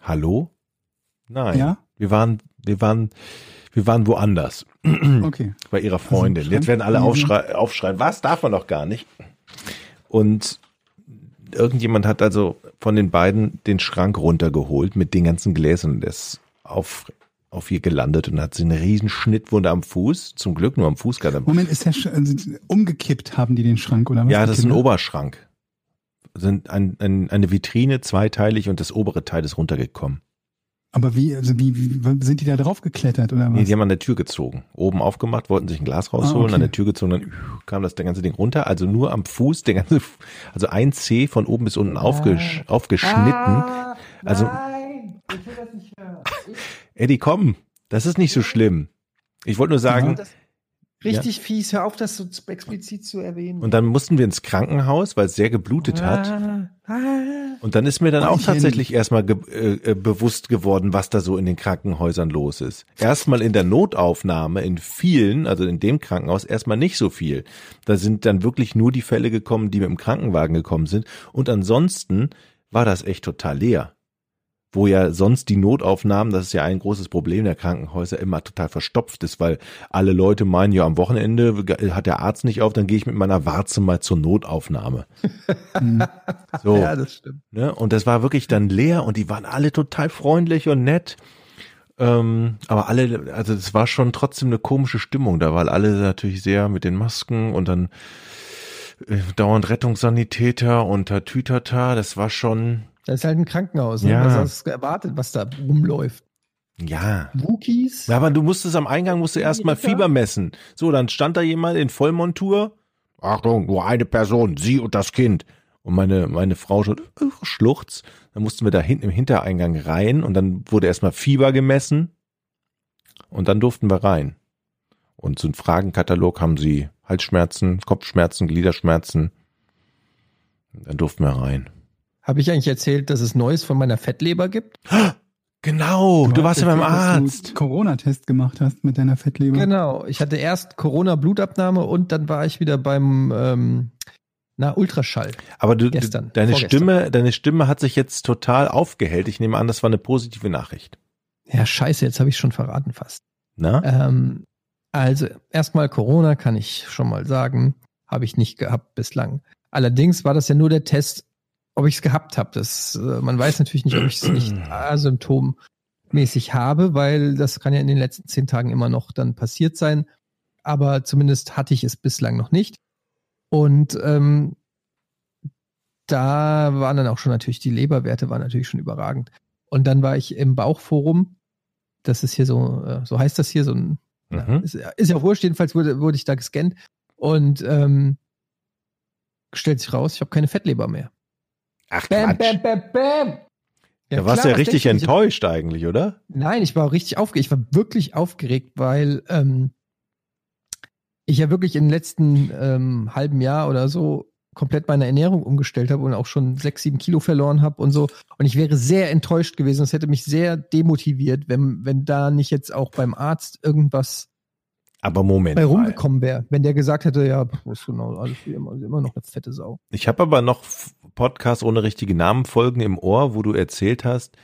Hallo? Nein. Ja? Wir waren, wir waren, wir waren woanders. Okay. bei ihrer Freundin. Also, Jetzt werden alle mhm. aufschrei aufschreien, was darf man doch gar nicht. Und irgendjemand hat also von den beiden den Schrank runtergeholt mit den ganzen Gläsern und ist auf, auf ihr gelandet und hat sie eine riesen Schnittwunde am Fuß. Zum Glück nur am Fuß gerade. Moment, ist der Sch also, umgekippt haben die den Schrank oder was? Ja, das ist ein? Oberschrank. Sind ein, ein, eine Vitrine, zweiteilig und das obere Teil ist runtergekommen. Aber wie, also wie, wie sind die da drauf geklettert oder was? Nee, die haben an der Tür gezogen. Oben aufgemacht, wollten sich ein Glas rausholen, Ah, okay. an der Tür gezogen, dann kam das der ganze Ding runter. Also nur am Fuß, der ganze, also ein C von oben bis unten aufgesch aufgeschnitten. Also, Nein, ich will das nicht hören. Eddie, komm, das ist nicht so schlimm. Ich wollte nur sagen, Richtig fies, hör auf, das so explizit zu erwähnen. und dann mussten wir ins Krankenhaus, weil es sehr geblutet hat. Ah, ah. Und dann ist mir dann auch tatsächlich erstmal ge äh, äh, bewusst geworden, was da so in den Krankenhäusern los ist. Erstmal in der Notaufnahme, in vielen, also in dem Krankenhaus, erstmal nicht so viel. Da sind dann wirklich nur die Fälle gekommen, die mit dem Krankenwagen gekommen sind. Und ansonsten war das echt total leer. Wo ja sonst die Notaufnahmen, das ist ja ein großes Problem der Krankenhäuser, immer total verstopft ist, weil alle Leute meinen, ja, am Wochenende hat der Arzt nicht auf, dann gehe ich mit meiner Warze mal zur Notaufnahme. Hm. So. Ja, das stimmt. Ne? Und das war wirklich dann leer und die waren alle total freundlich und nett. Ähm, aber alle, also es war schon trotzdem eine komische Stimmung da, weil alle natürlich sehr mit den Masken und dann äh, dauernd Rettungssanitäter und Tatütata, das war schon, Das ist halt ein Krankenhaus. Ne? Ja. Was hast du erwartet, was da rumläuft? ja. Wookies? Ja, aber du musstest am Eingang, musst du erstmal? Fieber messen. So, dann stand da jemand in Vollmontur. Achtung, nur eine Person, sie und das Kind. Und meine, meine Frau schon äh, schluchzt. Dann mussten wir da hinten im Hintereingang rein und dann wurde erstmal Fieber gemessen. Und dann durften wir rein. Und so ein Fragenkatalog haben sie Halsschmerzen, Kopfschmerzen, Gliederschmerzen. Und dann durften wir rein. Habe ich eigentlich erzählt, dass es Neues von meiner Fettleber gibt? Genau, du, warst ja beim Arzt. du Corona-Test gemacht hast mit deiner Fettleber. Genau. Ich hatte erst Corona-Blutabnahme und dann war ich wieder beim ähm, na, Ultraschall. Aber du, Gestern, du deine vorgestern. Stimme, deine Stimme hat sich jetzt total aufgehellt. Ich nehme an, das war eine positive Nachricht. Ja, scheiße, jetzt habe ich schon verraten fast. Na? Ähm, also erstmal Corona kann ich schon mal sagen, habe ich nicht gehabt bislang. Allerdings war das ja nur der Test ob ich es gehabt habe. Das, äh, man weiß natürlich nicht, ob ich es nicht asymptommäßig habe, weil das kann ja in den letzten zehn Tagen immer noch dann passiert sein. Aber zumindest hatte ich es bislang noch nicht. Und ähm, da waren dann auch schon natürlich die Leberwerte waren natürlich schon überragend. Und dann war ich im Bauchforum. Das ist hier so, äh, so heißt das hier, so ein, Mhm. ist, ist ja wurscht, jedenfalls wurde, wurde ich da gescannt und ähm, stellt sich raus, ich habe keine Fettleber mehr. Ach, Bam, Quatsch. bam, bam, bam. da warst klar, du ja richtig du? Ich enttäuscht eigentlich, oder? Nein, ich war auch richtig aufgeregt. Ich war wirklich aufgeregt, weil ähm, ich ja wirklich im letzten ähm, halben Jahr oder so komplett meine Ernährung umgestellt habe und auch schon sechs, sieben Kilo verloren habe und so. Und ich wäre sehr enttäuscht gewesen. Es hätte mich sehr demotiviert, wenn, wenn da nicht jetzt auch beim Arzt irgendwas Aber Moment bei rumgekommen wäre. Wenn der gesagt hätte, ja, ist genau alles wie immer, immer noch eine fette Sau. Ich habe aber noch Podcasts ohne richtige Namen folgen im Ohr, wo du erzählt hast,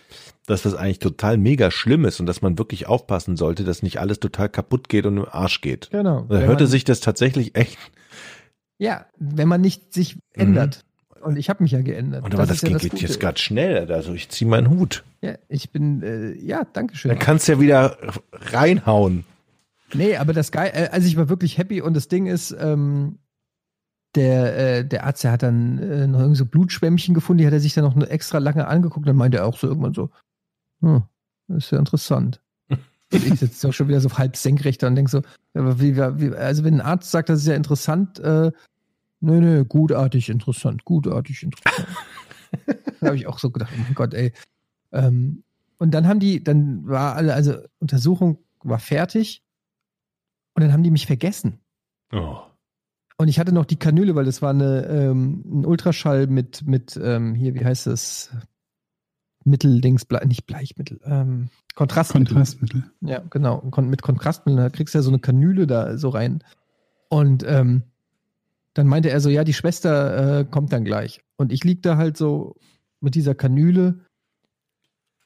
dass das eigentlich total mega schlimm ist und dass man wirklich aufpassen sollte, dass nicht alles total kaputt geht und im Arsch geht. Genau. Da hörte man- sich das tatsächlich echt. Ja, wenn man nicht sich ändert. Und ich habe mich ja geändert. Und aber das, ja ging das geht Gute. jetzt gerade schnell. Also ich zieh meinen Hut. Ja, ich bin, äh, ja, danke schön. Dann kannst du ja wieder reinhauen. Nee, aber das geil, äh, also ich war wirklich happy und das Ding ist, ähm, der, äh, der Arzt, der hat dann äh, noch irgendwie so Blutschwämmchen gefunden, die hat er sich dann noch extra lange angeguckt, dann meinte er auch so irgendwann so, hm, das ist ja interessant. Und ich sitze auch schon wieder so halb senkrecht da und denke so, wie, wie, also wenn ein Arzt sagt, das ist ja interessant, äh, nö, nö, gutartig interessant, gutartig interessant. da habe ich auch so gedacht, oh mein Gott, ey. Ähm, und dann haben die, dann war alle, also Untersuchung war fertig und dann haben die mich vergessen. Oh. Und ich hatte noch die Kanüle, weil das war eine, ähm, ein Ultraschall mit, mit ähm, hier, wie heißt das? Mitteldings, Ble nicht Bleichmittel, ähm, Kontrastmittel. Kontrastmittel. Ja, genau. Kon mit Kontrastmittel, da kriegst du ja so eine Kanüle da so rein. Und ähm, dann meinte er so, ja, die Schwester äh, kommt dann gleich. Und ich lieg da halt so mit dieser Kanüle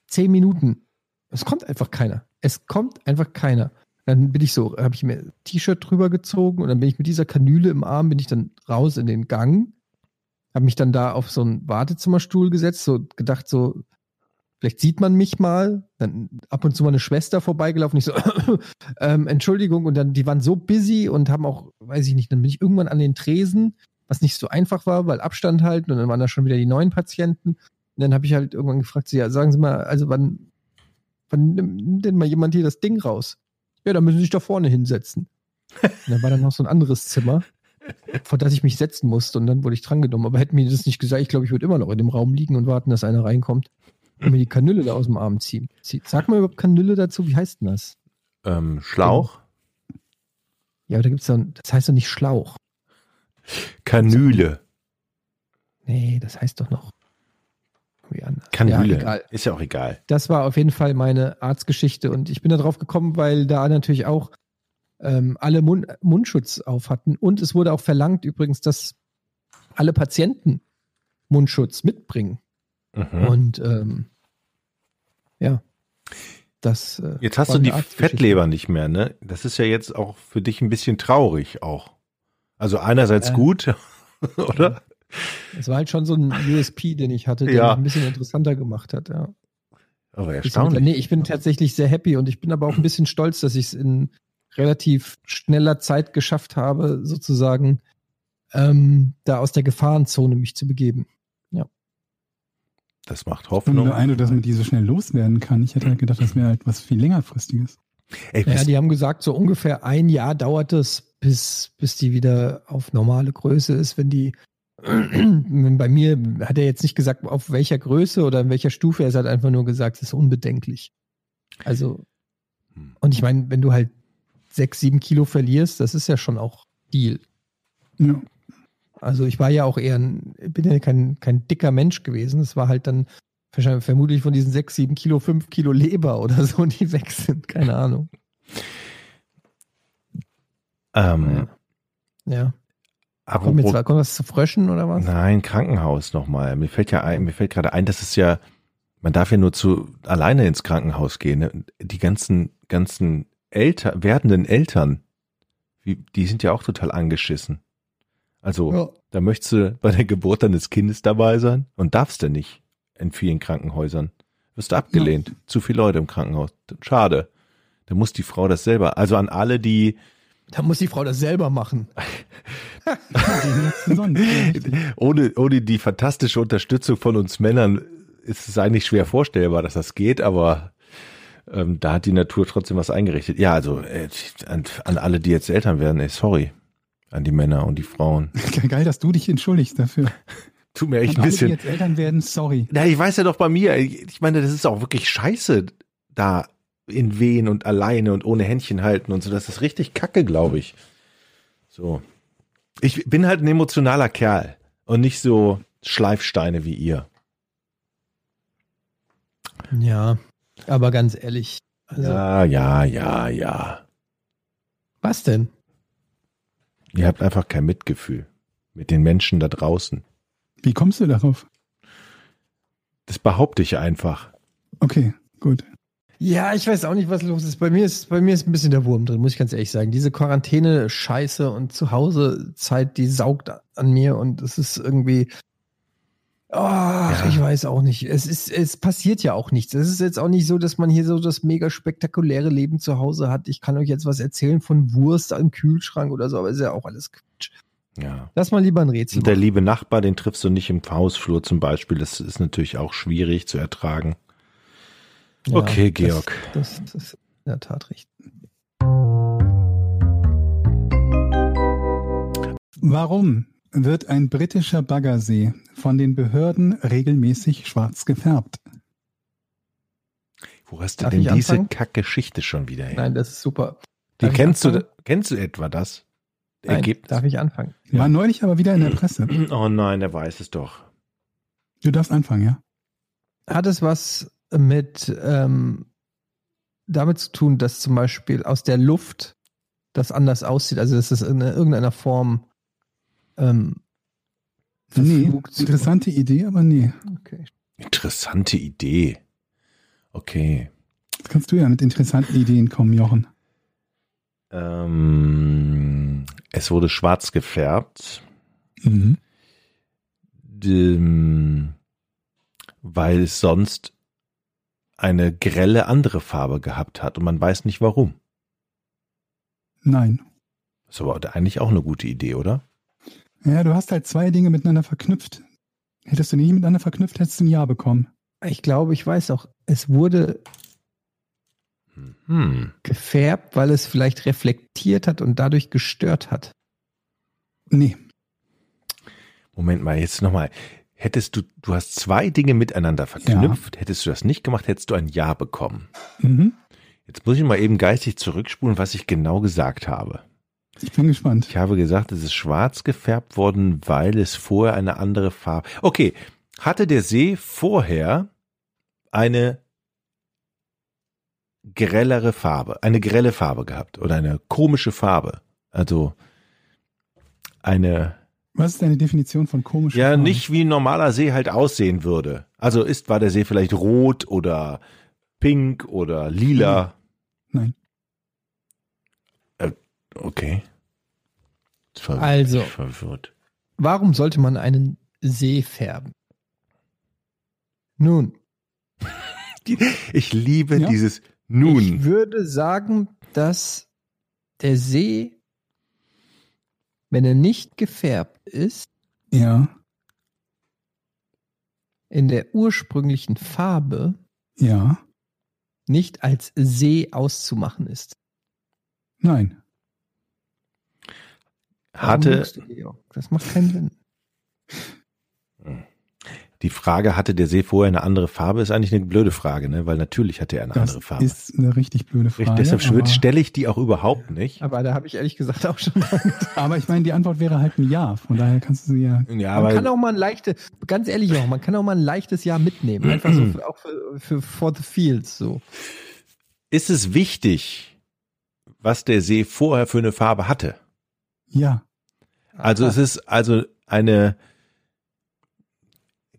zehn Minuten. Es kommt einfach keiner. Es kommt einfach keiner. Dann bin ich so, habe ich mir ein T-Shirt drüber gezogen und dann bin ich mit dieser Kanüle im Arm, bin ich dann raus in den Gang, habe mich dann da auf so einen Wartezimmerstuhl gesetzt, so gedacht so, vielleicht sieht man mich mal, dann ab und zu mal eine Schwester vorbeigelaufen, ich so, ähm, Entschuldigung, und dann, die waren so busy und haben auch, weiß ich nicht, dann bin ich irgendwann an den Tresen, was nicht so einfach war, weil Abstand halten und dann waren da schon wieder die neuen Patienten. Und dann habe ich halt irgendwann gefragt, so, ja, sagen Sie mal, also wann, wann nimmt denn mal jemand hier das Ding raus? Ja, da müssen Sie sich da vorne hinsetzen. Und dann war dann noch so ein anderes Zimmer, vor das ich mich setzen musste und dann wurde ich drangenommen. Aber hätten mir das nicht gesagt, ich glaube, ich würde immer noch in dem Raum liegen und warten, dass einer reinkommt und mir die Kanüle da aus dem Arm ziehen. Sag mal überhaupt Kanüle dazu, wie heißt denn das? Ähm, Schlauch? Ja, aber da gibt's dann, das heißt doch nicht Schlauch. Kanüle. Nee, das heißt doch noch. Irgendwie anders. Kanüle. Ja. Ist ja auch egal. Das war auf jeden Fall meine Arztgeschichte und ich bin da drauf gekommen, weil da natürlich auch ähm, alle Mund Mundschutz auf hatten und es wurde auch verlangt übrigens, dass alle Patienten Mundschutz mitbringen. Mhm. Und ähm, ja, das. Äh, Jetzt hast war du die. Fettleber nicht mehr, ne? Das ist ja jetzt auch für dich ein bisschen traurig auch. Also einerseits Äh. gut, oder? Es war halt schon so ein USP, den ich hatte, der Ja. mich ein bisschen interessanter gemacht hat. Ja. Aber erstaunlich. Nee, ich bin tatsächlich sehr happy und ich bin aber auch ein bisschen stolz, dass ich es in relativ schneller Zeit geschafft habe, sozusagen ähm, da aus der Gefahrenzone mich zu begeben. Das macht Hoffnung. nur Eindruck, dass man die so schnell loswerden kann. Ich hätte halt gedacht, das wäre halt was viel längerfristiges. Ey, Ja, die haben gesagt, so ungefähr ein Jahr dauert es, bis, bis die wieder auf normale Größe ist. Wenn die, bei mir hat er jetzt nicht gesagt, auf welcher Größe oder in welcher Stufe, er hat einfach nur gesagt, es ist unbedenklich. Also, und ich meine, wenn du halt sechs, sieben Kilo verlierst, das ist ja schon auch Deal. Ja. Also ich war ja auch eher ein, bin ja kein, kein dicker Mensch gewesen. Es war halt dann wahrscheinlich vermutlich von diesen sechs, sieben Kilo, fünf Kilo Leber oder so, die weg sind. Keine Ahnung. ähm, Ja. Kommt apropos- jetzt kommt was zu Fröschen oder was? Nein, Krankenhaus nochmal. Mir fällt ja ein, mir fällt gerade ein, dass es ja, man darf ja nur zu alleine ins Krankenhaus gehen. Ne? Die ganzen, ganzen Eltern, werdenden Eltern, die sind ja auch total angeschissen. Also, Ja. da möchtest du bei der Geburt deines Kindes dabei sein und darfst du nicht in vielen Krankenhäusern. Wirst du abgelehnt. Zu viele Leute im Krankenhaus. Schade. Da muss die Frau das selber. Also an alle, die Da muss die Frau das selber machen. Ohne, ohne die fantastische Unterstützung von uns Männern ist es eigentlich schwer vorstellbar, dass das geht, aber ähm, da hat die Natur trotzdem was eingerichtet. Ja, also äh, an, an alle, die jetzt Eltern werden, ey, sorry. An die Männer und die Frauen. Geil, dass du dich entschuldigst dafür. Tut mir echt An ein alle, die bisschen. jetzt Eltern werden, sorry. Na, ich weiß ja doch bei mir, ich meine, das ist auch wirklich scheiße, da in Wehen und alleine und ohne Händchen halten und so. Das ist richtig kacke, glaube ich. So. Ich bin halt ein emotionaler Kerl und nicht so Schleifsteine wie ihr. Ja, aber ganz ehrlich. Also, Ja, ja, ja, ja. was denn? Ihr habt einfach kein Mitgefühl mit den Menschen da draußen. Wie kommst du darauf? Das behaupte ich einfach. Okay, gut. Ja, ich weiß auch nicht, was los ist. Bei mir ist, bei mir ist ein bisschen der Wurm drin, muss ich ganz ehrlich sagen. Diese Quarantäne-Scheiße und Zuhause-Zeit, die saugt an mir und es ist irgendwie, ach, ich weiß auch nicht. Es ist, es passiert ja auch nichts. Es ist jetzt auch nicht so, dass man hier so das mega spektakuläre Leben zu Hause hat. Ich kann euch jetzt was erzählen von Wurst am Kühlschrank oder so, aber ist ja auch alles Quatsch. Ja. Lass mal lieber ein Rätsel. Und der liebe Nachbar, den triffst du nicht im Hausflur zum Beispiel. Das ist natürlich auch schwierig zu ertragen. Ja, okay, Georg. Das, das ist in der Tat richtig. Warum wird ein britischer Baggersee von den Behörden regelmäßig schwarz gefärbt? Wo hast du Darf denn diese anfangen? Kackgeschichte schon wieder her? Nein, das ist super. Die Darf kennst du, kennst du etwa das? Nein, Ergebnis? darf ich anfangen? War neulich aber wieder in der Presse. Oh nein, der weiß es doch. Du darfst anfangen, ja? Hat es was mit ähm, damit zu tun, dass zum Beispiel aus der Luft das anders aussieht? Also dass es in irgendeiner Form ähm, Nee, interessante Idee, aber nee. Okay. Interessante Idee. Okay. Jetzt kannst du ja mit interessanten Ideen kommen, Jochen. Ähm, es wurde schwarz gefärbt, Mhm. weil es sonst eine grelle andere Farbe gehabt hat und man weiß nicht warum. Nein. Das ist aber eigentlich auch eine gute Idee, oder? Ja, du hast halt zwei Dinge miteinander verknüpft. Hättest du die nicht miteinander verknüpft, hättest du ein Ja bekommen. Ich glaube, ich weiß auch, es wurde Hm. gefärbt, weil es vielleicht reflektiert hat und dadurch gestört hat. Nee. Moment mal, jetzt nochmal. Hättest du, du hast zwei Dinge miteinander verknüpft, hättest du das nicht gemacht, hättest du ein Ja bekommen. Mhm. Jetzt muss ich mal eben geistig zurückspulen, was ich genau gesagt habe. Ich bin gespannt. Ich habe gesagt, es ist schwarz gefärbt worden, weil es vorher eine andere Farbe. Okay, hatte der See vorher eine grellere Farbe, eine grelle Farbe gehabt oder eine komische Farbe? Also eine Was ist deine Definition von komisch? ja nicht wie ein normaler See halt aussehen würde. Also ist war der See vielleicht rot oder pink oder lila? Nein. Äh, okay. Ver- Also. ich verwirrt. Warum sollte man einen See färben? Nun, Ich liebe Ja. dieses ich Nun. würde sagen, dass der See, wenn er nicht gefärbt ist, Ja, in der ursprünglichen Farbe ja, nicht als See auszumachen ist. nein. Hatte? Das macht keinen Sinn. Die Frage, hatte der See vorher eine andere Farbe, ist eigentlich eine blöde Frage, ne? Weil natürlich hatte er eine Das andere Farbe. ist eine richtig blöde Richtig, Frage. deshalb aber, stelle ich die auch überhaupt nicht. Aber da habe ich ehrlich gesagt auch schon. aber ich meine, die Antwort wäre halt ein Ja. Von daher kannst du sie ja. Ja, man kann auch mal ein leichtes, ganz ehrlich auch, man kann auch mal ein leichtes Jahr mitnehmen. Einfach so für, auch für, für For the Fields so. ist es wichtig, was der See vorher für eine Farbe hatte? Ja. Also Aha. es ist also eine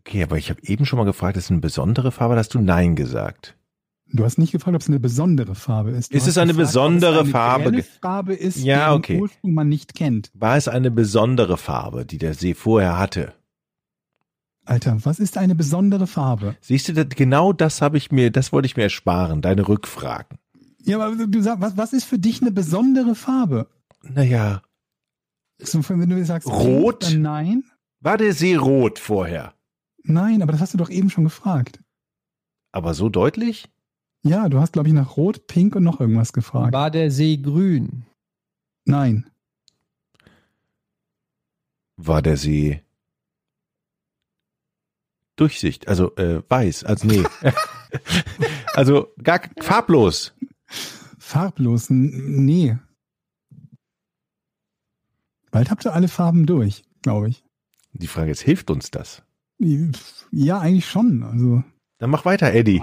Okay, aber ich habe eben schon mal gefragt, ist es eine besondere Farbe, da hast du Nein gesagt. Du hast nicht gefragt, ob es eine besondere Farbe ist. Du Ist es eine gefragt, besondere es eine Farbe Farbe ist, Ja, deren okay. Ursprung man nicht kennt. War es eine besondere Farbe, die der See vorher hatte? Alter, was ist eine besondere Farbe? Siehst du, genau das habe ich mir, das wollte ich mir ersparen, deine Rückfragen. Ja, aber du sagst, was, was ist für dich eine besondere Farbe? Naja, So, wenn du sagst Rot? nein. war der See rot vorher? Nein, aber das hast du doch eben schon gefragt. Aber so deutlich? Ja, du hast, glaube ich, nach Rot, Pink und noch irgendwas gefragt. War der See grün? Nein. War der See Durchsicht, also äh, weiß, also nee. also gar farblos. Farblos? Nee. Bald habt ihr alle Farben durch, glaube ich. Die Frage ist, hilft uns das? Ja, eigentlich schon. Also, Dann mach weiter, Eddie.